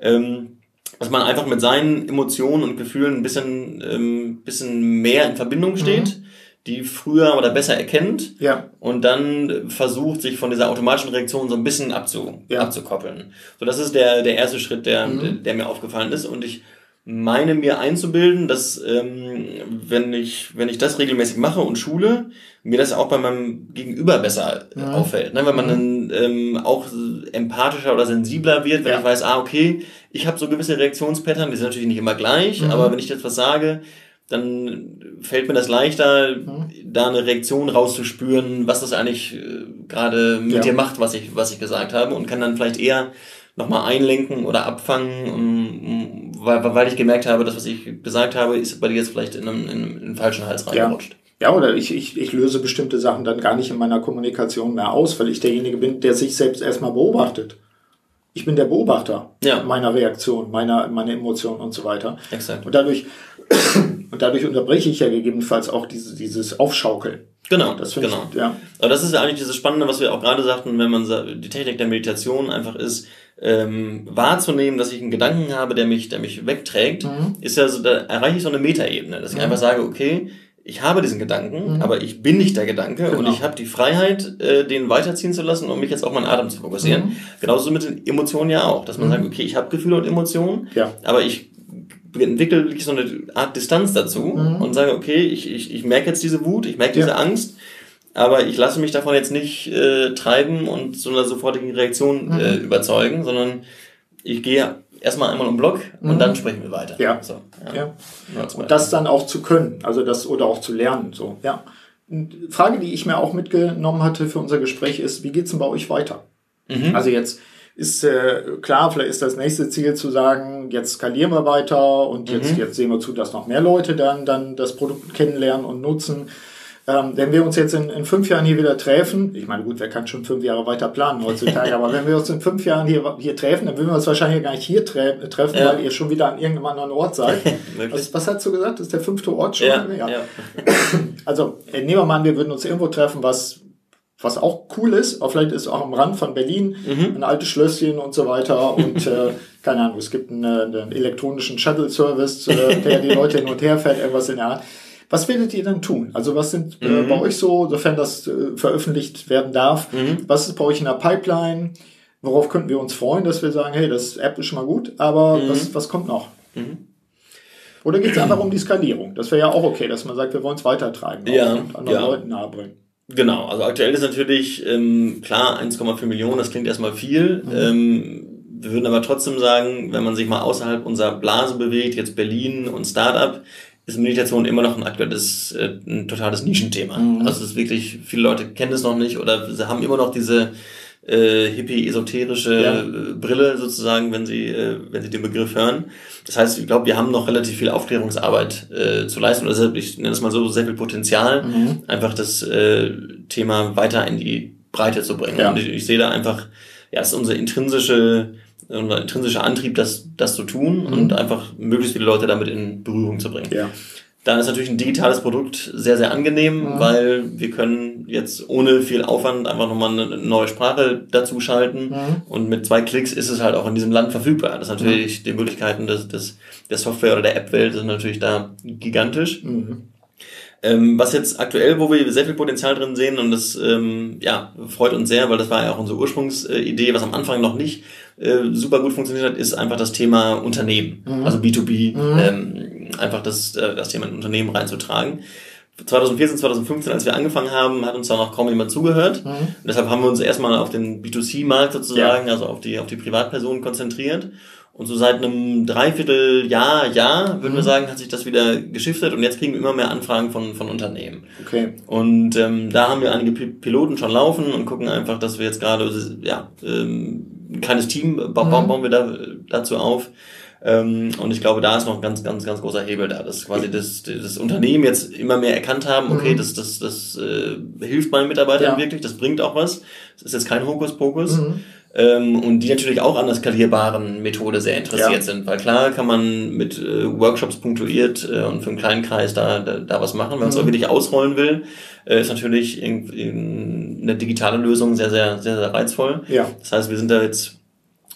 Ähm, dass man einfach mit seinen Emotionen und Gefühlen ein bisschen, ähm, bisschen mehr in Verbindung steht. Die früher oder besser erkennt ja. und dann versucht, sich von dieser automatischen Reaktion so ein bisschen abzu, ja. abzukoppeln. So, das ist der, der erste Schritt, der, mhm. der, der mir aufgefallen ist. Und ich meine mir einzubilden, dass ähm, wenn ich wenn ich das regelmäßig mache und schule, mir das auch bei meinem Gegenüber besser ja. auffällt, ne? wenn man mhm. dann ähm, auch empathischer oder sensibler wird, wenn ja. ich weiß, ah okay, ich habe so gewisse Reaktionspattern, die sind natürlich nicht immer gleich, mhm. aber wenn ich jetzt was sage, dann fällt mir das leichter, mhm. da eine Reaktion rauszuspüren, was das eigentlich äh, gerade mit ja. dir macht, was ich, was ich gesagt habe und kann dann vielleicht eher nochmal einlenken oder abfangen, um, weil, weil ich gemerkt habe, das, was ich gesagt habe, ist bei dir jetzt vielleicht in, einen, in einen falschen Hals reingerutscht. Ja. Ja, oder ich, ich, ich löse bestimmte Sachen dann gar nicht in meiner Kommunikation mehr aus, weil ich derjenige bin, der sich selbst erstmal beobachtet. Ich bin der Beobachter ja. meiner Reaktion, meiner, meiner Emotionen und so weiter. Exakt. Und dadurch und dadurch unterbreche ich ja gegebenenfalls auch diese, dieses Aufschaukeln. Genau, das genau. Ich, ja. Aber das ist ja eigentlich dieses Spannende, was wir auch gerade sagten, wenn man die Technik der Meditation einfach ist, ähm, wahrzunehmen, dass ich einen Gedanken habe, der mich, der mich wegträgt, mhm. ist ja so, da erreiche ich so eine Metaebene, dass ich mhm. einfach sage, okay, ich habe diesen Gedanken, mhm. aber ich bin nicht der Gedanke genau. und ich habe die Freiheit, äh, den weiterziehen zu lassen, um mich jetzt auf meinen Atem zu fokussieren. Mhm. Genauso mit den Emotionen ja auch, dass man mhm. sagt, okay, ich habe Gefühle und Emotionen, ja. aber ich entwickle wirklich so eine Art Distanz dazu mhm. und sage, okay, ich, ich, ich merke jetzt diese Wut, ich merke diese ja. Angst, aber ich lasse mich davon jetzt nicht äh, treiben und so einer sofortigen Reaktion mhm. äh, überzeugen, sondern ich gehe erstmal einmal um Block und mhm. dann sprechen wir weiter. Ja. So, ja. ja. Und das dann auch zu können, also das oder auch zu lernen. So, ja. Eine Frage, die ich mir auch mitgenommen hatte für unser Gespräch, ist, wie geht's denn bei euch weiter? Mhm. Also jetzt ist äh, klar, vielleicht ist das nächste Ziel zu sagen, jetzt skalieren wir weiter und jetzt, mhm. jetzt sehen wir zu, dass noch mehr Leute dann, dann das Produkt kennenlernen und nutzen. Ähm, wenn wir uns jetzt in, in fünf Jahren hier wieder treffen, ich meine, gut, wer kann schon fünf Jahre weiter planen heutzutage, aber wenn wir uns in fünf Jahren hier, hier treffen, dann würden wir uns wahrscheinlich gar nicht hier tre treffen, ja. weil ihr schon wieder an irgendeinem anderen Ort seid. was, was hast du gesagt? Das ist der fünfte Ort schon? Ja, ja. ja. also, äh, nehmen wir mal an, wir würden uns irgendwo treffen, was was auch cool ist, aber vielleicht ist auch am Rand von Berlin mhm. ein altes Schlösschen und so weiter und äh, keine Ahnung, es gibt einen, einen elektronischen Shuttle-Service, äh, der die Leute hin und her fährt, irgendwas in der Art. Was werdet ihr dann tun? Also was sind äh, bei euch so, sofern das äh, veröffentlicht werden darf, was ist bei euch in der Pipeline? Worauf könnten wir uns freuen, dass wir sagen, hey, das App ist schon mal gut, aber was, was kommt noch? Oder geht es einfach um die Skalierung? Das wäre ja auch okay, dass man sagt, wir wollen es weitertreiben Ja, und anderen ja. Leuten nahebringen. Genau, also aktuell ist natürlich ähm, klar 1,4 Millionen, das klingt erstmal viel. Ähm, wir würden aber trotzdem sagen, wenn man sich mal außerhalb unserer Blase bewegt, jetzt Berlin und Startup, ist Meditation immer noch ein aktuelles, äh, ein totales Nischenthema. Also es ist wirklich, viele Leute kennen es noch nicht oder sie haben immer noch diese äh, hippie-esoterische Ja. äh, Brille sozusagen, wenn sie, äh, wenn sie den Begriff hören. Das heißt, ich glaube, wir haben noch relativ viel Aufklärungsarbeit äh, zu leisten. Also ich nenne es mal so, sehr viel Potenzial, einfach das äh, Thema weiter in die Breite zu bringen. Ja. Und ich, ich sehe da einfach, ja, es ist unser intrinsische, unser intrinsischer Antrieb, das, das zu tun und einfach möglichst viele Leute damit in Berührung zu bringen. Ja. Da ist natürlich ein digitales Produkt sehr, sehr angenehm, weil wir können jetzt ohne viel Aufwand einfach nochmal eine neue Sprache dazu schalten. Und mit zwei Klicks ist es halt auch in diesem Land verfügbar. Das ist natürlich die Möglichkeiten des, des, der Software- oder der App-Welt sind natürlich da gigantisch. Ähm, was jetzt aktuell, wo wir sehr viel Potenzial drin sehen und das ähm, ja, freut uns sehr, weil das war ja auch unsere Ursprungsidee, was am Anfang noch nicht äh, super gut funktioniert hat, ist einfach das Thema Unternehmen, also B2B, ähm, einfach das, äh, das Thema in Unternehmen reinzutragen. 2014, 2015, als wir angefangen haben, hat uns da noch kaum jemand zugehört. Und deshalb haben wir uns erstmal auf den B2C-Markt sozusagen, also auf die, auf die Privatpersonen konzentriert. Und so seit einem Dreivierteljahr, Jahr, würden wir sagen, hat sich das wieder geschiftet und jetzt kriegen wir immer mehr Anfragen von, von Unternehmen. Okay. Und ähm, da haben wir einige Pi- Piloten schon laufen und gucken einfach, dass wir jetzt gerade ja, ähm, ein kleines Team ba bauen, bauen wir da, dazu auf. Ähm, und ich glaube, da ist noch ein ganz, ganz, ganz großer Hebel da, dass quasi das, das Unternehmen jetzt immer mehr erkannt haben, okay, das, das, das äh, hilft meinen Mitarbeitern Ja. wirklich, das bringt auch was. Das ist jetzt kein Hokuspokus. Ähm, und die natürlich auch an der skalierbaren Methode sehr interessiert Ja. sind. Weil klar kann man mit äh, Workshops punktuiert äh, und für einen kleinen Kreis da, da, da was machen. Wenn man es auch wirklich ausrollen will, äh, ist natürlich irgendwie eine digitale Lösung sehr, sehr, sehr, sehr reizvoll. Ja. Das heißt, wir sind da jetzt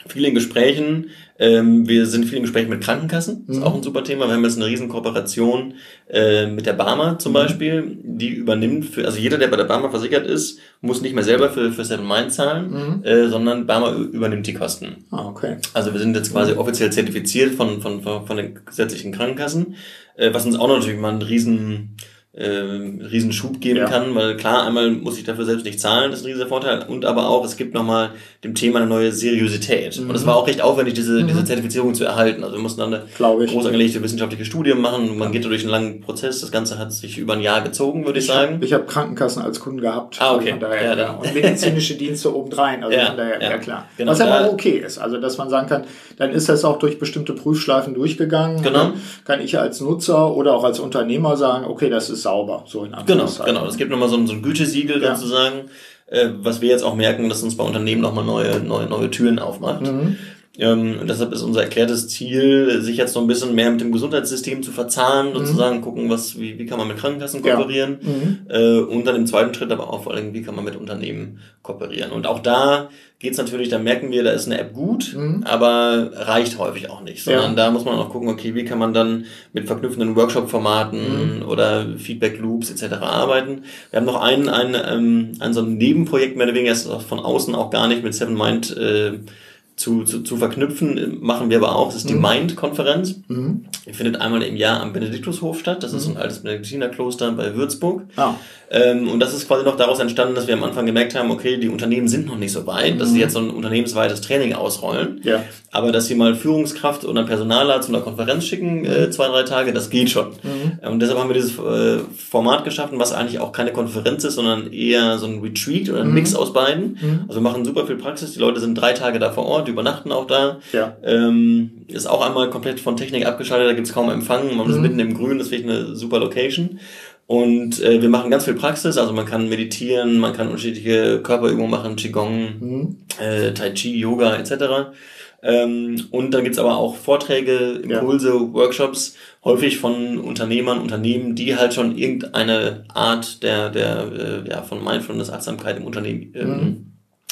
viel in Gesprächen. Ähm, wir sind viel in Gesprächen mit Krankenkassen. Das ist auch ein super Thema. Wir haben jetzt eine riesen Kooperation äh, mit der Barmer zum Beispiel, die übernimmt für, also jeder, der bei der Barmer versichert ist, muss nicht mehr selber für, für Seven Mind zahlen, äh, sondern Barmer übernimmt die Kosten. Ah, okay. Also wir sind jetzt quasi offiziell zertifiziert von, von, von, von den gesetzlichen Krankenkassen, äh, was uns auch natürlich mal einen riesen, äh, riesen Schub geben Ja. kann, weil klar, einmal muss ich dafür selbst nicht zahlen, das ist ein riesiger Vorteil, und aber auch, es gibt nochmal dem Thema eine neue Seriosität. Und es war auch recht aufwendig, diese, diese Zertifizierung zu erhalten. Also wir mussten dann eine ich. groß angelegte wissenschaftliche Studie machen, man geht da durch einen langen Prozess, das Ganze hat sich über ein Jahr gezogen, würde ich sagen. Ich habe Krankenkassen als Kunden gehabt. Ah, okay. Von daher, Ja, ja, Und medizinische Dienste obendrein. Also Ja, von daher, ja, ja. klar. Genau, Was aber okay ist. Also, dass man sagen kann, dann ist das auch durch bestimmte Prüfschleifen durchgegangen. Genau. Dann kann ich als Nutzer oder auch als Unternehmer sagen, okay, das ist sauber. So in Genau, Anführungszeichen. genau. Es gibt nochmal so ein, so ein Gütesiegel Ja. sozusagen, äh, was wir jetzt auch merken, dass uns bei Unternehmen nochmal neue, neue, neue Türen aufmacht. Ähm, und deshalb ist unser erklärtes Ziel, sich jetzt noch ein bisschen mehr mit dem Gesundheitssystem zu verzahnen, sozusagen gucken, was, wie, wie kann man mit Krankenkassen Ja. kooperieren äh, und dann im zweiten Schritt aber auch vor allem, wie kann man mit Unternehmen kooperieren. Und auch da geht's natürlich, da merken wir, da ist eine App gut, aber reicht häufig auch nicht, sondern Ja. da muss man auch gucken, okay, wie kann man dann mit verknüpfenden Workshop-Formaten oder Feedback-Loops etc. arbeiten. Wir haben noch ein, ein, ähm, ein so ein Nebenprojekt, mehr oder weniger, ist auch von außen auch gar nicht mit Seven Mind äh, zu, zu, zu verknüpfen, machen wir aber auch. Das ist die Mind-Konferenz. Die findet einmal im Jahr am Benediktushof statt. Das ist so ein altes Benediktinerkloster bei Würzburg. Ah. Ähm, und das ist quasi noch daraus entstanden, dass wir am Anfang gemerkt haben, okay, die Unternehmen sind noch nicht so weit, dass sie jetzt so ein unternehmensweites Training ausrollen. Ja. Aber dass sie mal Führungskraft oder Personaler zu einer Konferenz schicken, äh, zwei, drei Tage, das geht schon. Ähm, Und deshalb haben wir dieses äh, Format geschaffen, was eigentlich auch keine Konferenz ist, sondern eher so ein Retreat oder ein Mix aus beiden. Also wir machen super viel Praxis. Die Leute sind drei Tage da vor Ort, die übernachten auch da. Ja. Ähm, ist auch einmal komplett von Technik abgeschaltet, da gibt's kaum Empfang. Man ist mitten im Grün, das finde ich eine super Location. Und äh, wir machen ganz viel Praxis, also man kann meditieren, man kann unterschiedliche Körperübungen machen, Qigong, äh, Tai Chi, Yoga etc. Ähm, und dann gibt's aber auch Vorträge, Impulse, Workshops, häufig von Unternehmern, Unternehmen, die halt schon irgendeine Art der, der äh, ja, von Mindfulness, Achtsamkeit im Unternehmen ähm,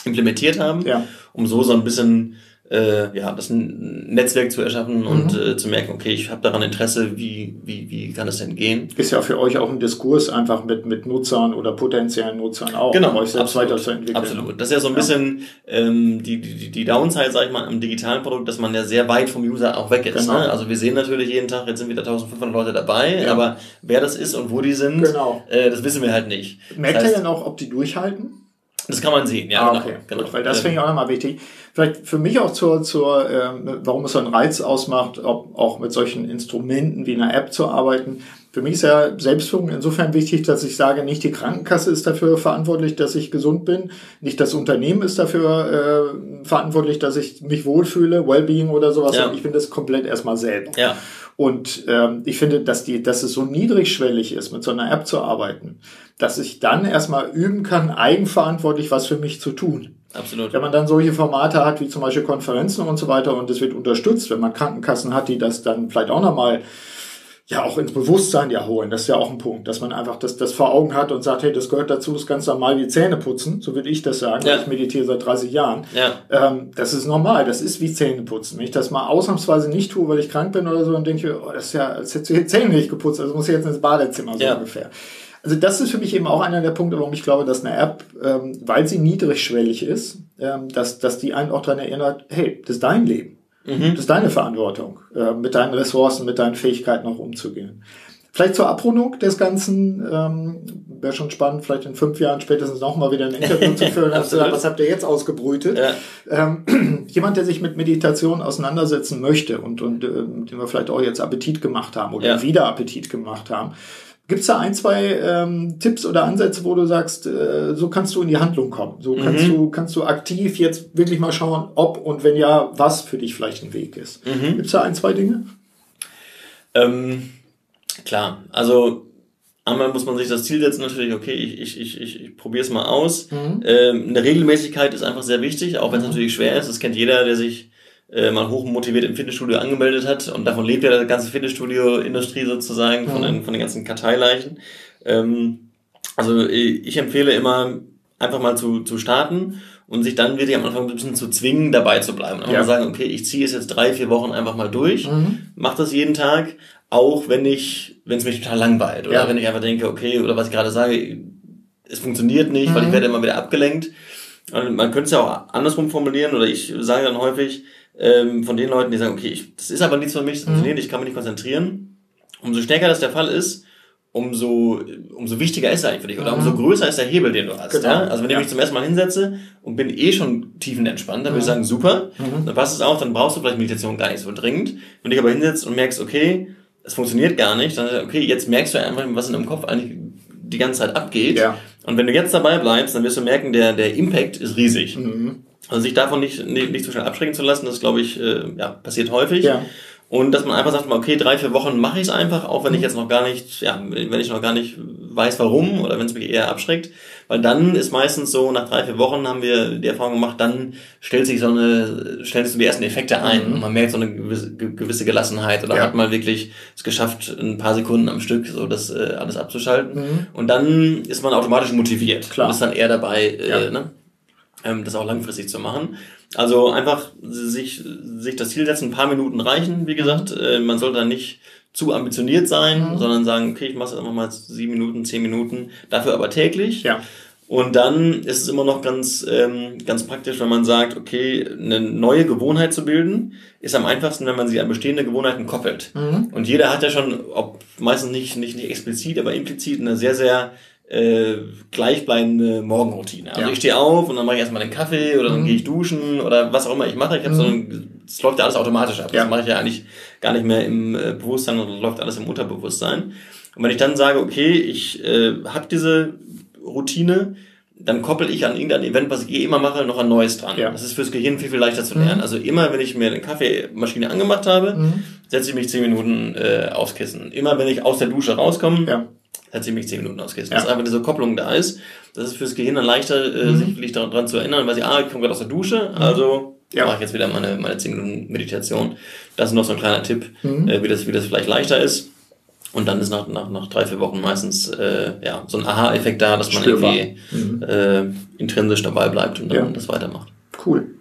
implementiert haben, Ja. Um so so ein bisschen äh, ja, das Netzwerk zu erschaffen und mhm. äh, zu merken, okay, ich habe daran Interesse, wie, wie, wie kann es denn gehen? Ist ja für euch auch ein Diskurs einfach mit, mit Nutzern oder potenziellen Nutzern auch, genau, um euch selbst absolut, weiterzuentwickeln. Absolut. Das ist ja so ein bisschen ähm, die, die, die Downside, sag ich mal, am digitalen Produkt, dass man ja sehr weit vom User auch weg ist. Genau. Ne? Also wir sehen natürlich jeden Tag, jetzt sind wieder 1500 Leute dabei, ja. aber wer das ist und wo die sind, genau. äh, das wissen wir halt nicht. Merkt das heißt, ihr denn auch, ob die durchhalten? Das kann man sehen, ja. Ah, genau, okay, genau. Gut, weil das finde ich auch nochmal wichtig. Vielleicht für mich auch zur, zur ähm, warum es so einen Reiz ausmacht, ob, auch mit solchen Instrumenten wie einer App zu arbeiten. Für mich ist ja Selbstführung insofern wichtig, dass ich sage, nicht die Krankenkasse ist dafür verantwortlich, dass ich gesund bin, nicht das Unternehmen ist dafür äh, verantwortlich, dass ich mich wohlfühle, Wellbeing oder sowas. Ja. Ich finde das komplett erstmal selber. Ja. Und ähm, ich finde, dass, die, dass es so niedrigschwellig ist, mit so einer App zu arbeiten, dass ich dann erstmal üben kann, eigenverantwortlich was für mich zu tun. Absolut. Wenn man dann solche Formate hat, wie zum Beispiel Konferenzen und so weiter, und es wird unterstützt, wenn man Krankenkassen hat, die das dann vielleicht auch nochmal ja auch ins Bewusstsein ja holen. Das ist ja auch ein Punkt, dass man einfach das, das vor Augen hat und sagt, hey, das gehört dazu, ist ganz normal wie Zähne putzen. So würde ich das sagen. Ja. Ich meditiere seit 30 Jahren. Ja. Ähm, das ist normal. Das ist wie Zähne putzen. Wenn ich das mal ausnahmsweise nicht tue, weil ich krank bin oder so, dann denke ich, oh, das ist ja, als hättest du hier Zähne nicht geputzt. Also muss ich jetzt ins Badezimmer so ja. ungefähr. Also das ist für mich eben auch einer der Punkte, warum ich glaube, dass eine App, ähm, weil sie niedrigschwellig ist, ähm, dass, dass die einen auch daran erinnert, hey, das ist dein Leben. Mhm. Das ist deine Verantwortung, äh, mit deinen Ressourcen, mit deinen Fähigkeiten auch umzugehen. Vielleicht zur Abrundung des Ganzen, ähm, wäre schon spannend, vielleicht in fünf Jahren spätestens nochmal wieder ein Interview zu führen. was habt ihr jetzt ausgebrütet? Ja. Ähm, jemand, der sich mit Meditation auseinandersetzen möchte und, und äh, dem wir vielleicht auch jetzt Appetit gemacht haben oder ja. wieder Appetit gemacht haben, Gibt es da ein, zwei ähm, Tipps oder Ansätze, wo du sagst, äh, so kannst du in die Handlung kommen? So kannst mhm. du kannst du aktiv jetzt wirklich mal schauen, ob und wenn ja, was für dich vielleicht ein Weg ist. Mhm. Gibt es da ein, zwei Dinge? Ähm, klar, also einmal muss man sich das Ziel setzen, natürlich, okay, ich, ich, ich, ich, ich probiere es mal aus. Mhm. Ähm, eine Regelmäßigkeit ist einfach sehr wichtig, auch wenn es mhm. natürlich schwer ist. Das kennt jeder, der sich äh, mal hochmotiviert im Fitnessstudio angemeldet hat und davon lebt ja die ganze Fitnessstudio-Industrie sozusagen mhm. von, den, von den ganzen Karteileichen. Ähm, also ich empfehle immer, einfach mal zu, zu starten und sich dann wirklich am Anfang ein bisschen zu zwingen, dabei zu bleiben. Einfach ja. mal sagen, okay, ich ziehe es jetzt drei, vier Wochen einfach mal durch, mhm. mach das jeden Tag, auch wenn ich, wenn es mich total langweilt oder ja. wenn ich einfach denke, okay, oder was ich gerade sage, es funktioniert nicht, mhm. weil ich mhm. werde immer wieder abgelenkt. Und man könnte es ja auch andersrum formulieren oder ich sage dann häufig, ähm, von den Leuten, die sagen, okay, ich, das ist aber nichts für mich, das mhm. funktioniert, ich kann mich nicht konzentrieren. Umso stärker das der Fall ist, umso, umso wichtiger ist er eigentlich für dich oder mhm. umso größer ist der Hebel, den du hast. Genau. Ja? Also wenn ich mich zum ersten Mal hinsetze und bin eh schon tiefenentspannt, dann würde ich mhm. sagen, super, mhm. dann passt es auch, dann brauchst du vielleicht Meditation gar nicht so dringend. Wenn du dich aber hinsetzt und merkst, okay, es funktioniert gar nicht, dann okay, jetzt merkst du einfach, was in deinem Kopf eigentlich die ganze Zeit abgeht. Ja. Und wenn du jetzt dabei bleibst, dann wirst du merken, der, der Impact ist riesig. Mhm. Also sich davon nicht, nicht, so schnell abschrecken zu lassen, das glaube ich, äh, ja, passiert häufig. Ja. Und dass man einfach sagt, okay, drei, vier Wochen mache ich es einfach, auch wenn ich mhm. jetzt noch gar nicht, ja, wenn ich noch gar nicht weiß, warum oder wenn es mich eher abschreckt. Weil dann ist meistens so, nach drei, vier Wochen haben wir die Erfahrung gemacht, dann stellt sich so eine, stellst du die ersten Effekte ein. Mhm. Und man merkt so eine gewisse, gewisse Gelassenheit oder ja. hat mal wirklich es geschafft, ein paar Sekunden am Stück so das äh, alles abzuschalten. Mhm. Und dann ist man automatisch motiviert. Klar. Und ist dann eher dabei, äh, ja. ne? Ähm, das auch langfristig zu machen. Also einfach sich, sich das Ziel setzen, ein paar Minuten reichen, wie gesagt. Mhm. Äh, man sollte dann nicht zu ambitioniert sein, mhm. sondern sagen, okay, ich mache es einfach mal sieben Minuten, zehn Minuten, dafür aber täglich. Ja. Und dann ist es immer noch ganz, ähm, ganz praktisch, wenn man sagt, okay, eine neue Gewohnheit zu bilden, ist am einfachsten, wenn man sie an bestehende Gewohnheiten koppelt. Mhm. Und jeder hat ja schon, ob meistens nicht, nicht, nicht explizit, aber implizit eine sehr, sehr äh, gleichbleibende Morgenroutine. Also ja. ich stehe auf und dann mache ich erstmal den Kaffee oder dann mhm. gehe ich duschen oder was auch immer ich mache. Ich habe mhm. so ein, es läuft ja alles automatisch ab. Ja. Das mache ich ja eigentlich gar nicht mehr im äh, Bewusstsein, sondern läuft alles im Unterbewusstsein. Und wenn ich dann sage, okay, ich äh, habe diese Routine, dann koppel ich an irgendein Event, was ich eh immer mache, noch ein neues dran. Ja. Das ist fürs Gehirn viel, viel leichter zu lernen. Mhm. Also immer, wenn ich mir eine Kaffeemaschine angemacht habe, mhm. setze ich mich zehn Minuten äh, aufs Kissen. Immer, wenn ich aus der Dusche rauskomme, ja hat ziemlich zehn Minuten ausgeht. Ja. Dass einfach diese Kopplung da ist. Das ist fürs Gehirn dann leichter, äh, mhm. sich wirklich daran, zu erinnern, weil sie, ah, ich komme gerade aus der Dusche, mhm. also ja. mache ich jetzt wieder meine, meine zehn Minuten Meditation. Das ist noch so ein kleiner Tipp, mhm. äh, wie, das, wie das vielleicht leichter ist. Und dann ist nach, nach, nach drei, vier Wochen meistens äh, ja, so ein Aha-Effekt da, dass man Spürbar. irgendwie mhm. äh, intrinsisch dabei bleibt und dann ja. das weitermacht. Cool.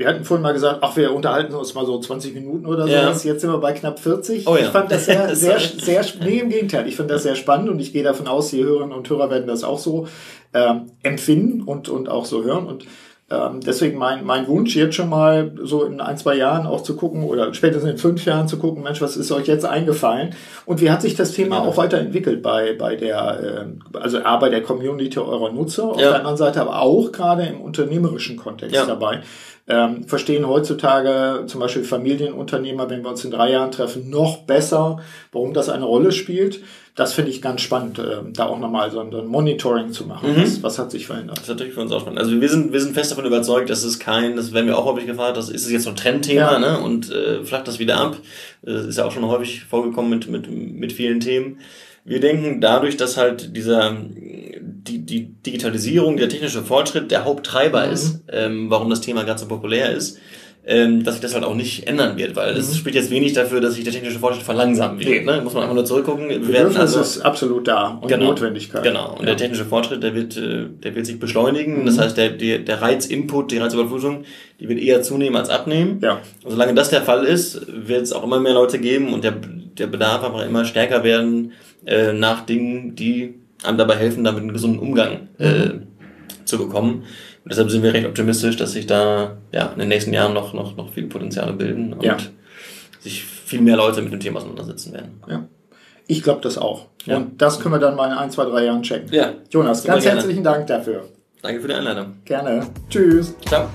Wir hatten vorhin mal gesagt, ach, wir unterhalten uns mal so 20 Minuten oder so. Ja. Jetzt sind wir bei knapp 40. Oh, ja. Ich fand das sehr, sehr, sehr, nee, im Gegenteil. Ich finde das sehr spannend und ich gehe davon aus, die Hörerinnen und Hörer werden das auch so ähm, empfinden und, und auch so hören. Und ähm, deswegen mein, mein Wunsch jetzt schon mal so in ein, zwei Jahren auch zu gucken oder spätestens in fünf Jahren zu gucken, Mensch, was ist euch jetzt eingefallen? Und wie hat sich das Thema ja. auch weiterentwickelt bei, bei der, äh, also A, bei der Community eurer Nutzer, auf ja. der anderen Seite aber auch gerade im unternehmerischen Kontext ja. dabei ähm, verstehen heutzutage zum Beispiel Familienunternehmer, wenn wir uns in drei Jahren treffen, noch besser, warum das eine Rolle spielt. Das finde ich ganz spannend, äh, da auch nochmal so ein, Monitoring zu machen. Mhm. Was, was, hat sich verändert? Das ist natürlich für uns auch spannend. Also wir sind, wir sind fest davon überzeugt, dass es kein, das werden wir auch häufig gefragt, das ist jetzt so ein Trendthema ja. ne? und äh, flacht das wieder ab. Das ist ja auch schon häufig vorgekommen mit, mit, mit vielen Themen. Wir denken dadurch, dass halt dieser die, die Digitalisierung, der technische Fortschritt der Haupttreiber mhm. ist, ähm, warum das Thema gerade so populär ist, ähm, dass sich das halt auch nicht ändern wird, weil es mhm. spricht jetzt wenig dafür, dass sich der technische Fortschritt verlangsamen wird. Ne? Muss man einfach nur zurückgucken. Wir werden also, ist absolut da und genau, Notwendigkeit. Genau. Und ja. der technische Fortschritt, der wird, äh, der wird sich beschleunigen. Mhm. Das heißt, der, der, der Reizinput, die Reizüberflutung, die wird eher zunehmen als abnehmen. Ja. Und solange das der Fall ist, wird es auch immer mehr Leute geben und der, der Bedarf einfach immer stärker werden äh, nach Dingen, die einem dabei helfen, damit einen gesunden Umgang äh, mhm. zu bekommen. Und deshalb sind wir recht optimistisch, dass sich da ja, in den nächsten Jahren noch, noch, noch viele Potenziale bilden und ja. sich viel mehr Leute mit dem Thema auseinandersetzen werden. Ja. Ich glaube das auch. Ja. Und das können wir dann mal in ein, zwei, drei Jahren checken. Ja. Jonas, ganz gerne. herzlichen Dank dafür. Danke für die Einladung. Gerne. Tschüss. Ciao.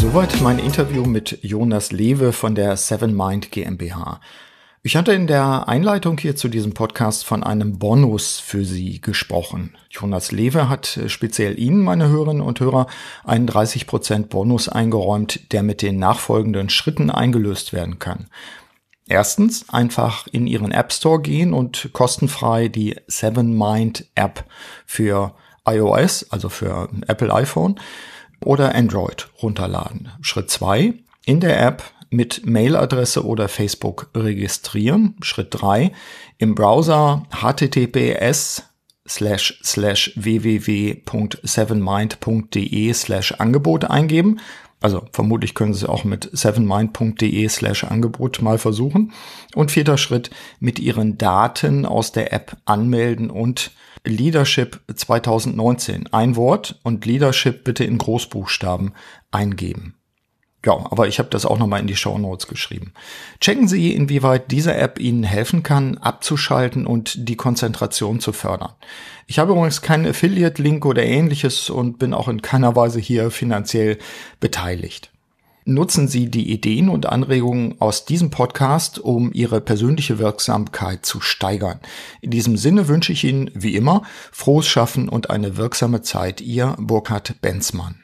Soweit mein Interview mit Jonas Lewe von der Seven Mind GmbH. Ich hatte in der Einleitung hier zu diesem Podcast von einem Bonus für Sie gesprochen. Jonas Lewe hat speziell Ihnen, meine Hörerinnen und Hörer, einen 30% Bonus eingeräumt, der mit den nachfolgenden Schritten eingelöst werden kann. Erstens einfach in Ihren App Store gehen und kostenfrei die Seven Mind App für iOS, also für Apple iPhone oder Android runterladen. Schritt zwei in der App mit Mailadresse oder Facebook registrieren. Schritt drei Im Browser https slash slash www.sevenmind.de slash Angebot eingeben. Also vermutlich können Sie auch mit sevenmind.de slash Angebot mal versuchen. Und vierter Schritt, mit Ihren Daten aus der App anmelden und Leadership 2019 ein Wort und Leadership bitte in Großbuchstaben eingeben. Ja, aber ich habe das auch nochmal in die Show Notes geschrieben. Checken Sie, inwieweit diese App Ihnen helfen kann, abzuschalten und die Konzentration zu fördern. Ich habe übrigens keinen Affiliate-Link oder ähnliches und bin auch in keiner Weise hier finanziell beteiligt. Nutzen Sie die Ideen und Anregungen aus diesem Podcast, um Ihre persönliche Wirksamkeit zu steigern. In diesem Sinne wünsche ich Ihnen, wie immer, frohes Schaffen und eine wirksame Zeit. Ihr Burkhard Benzmann.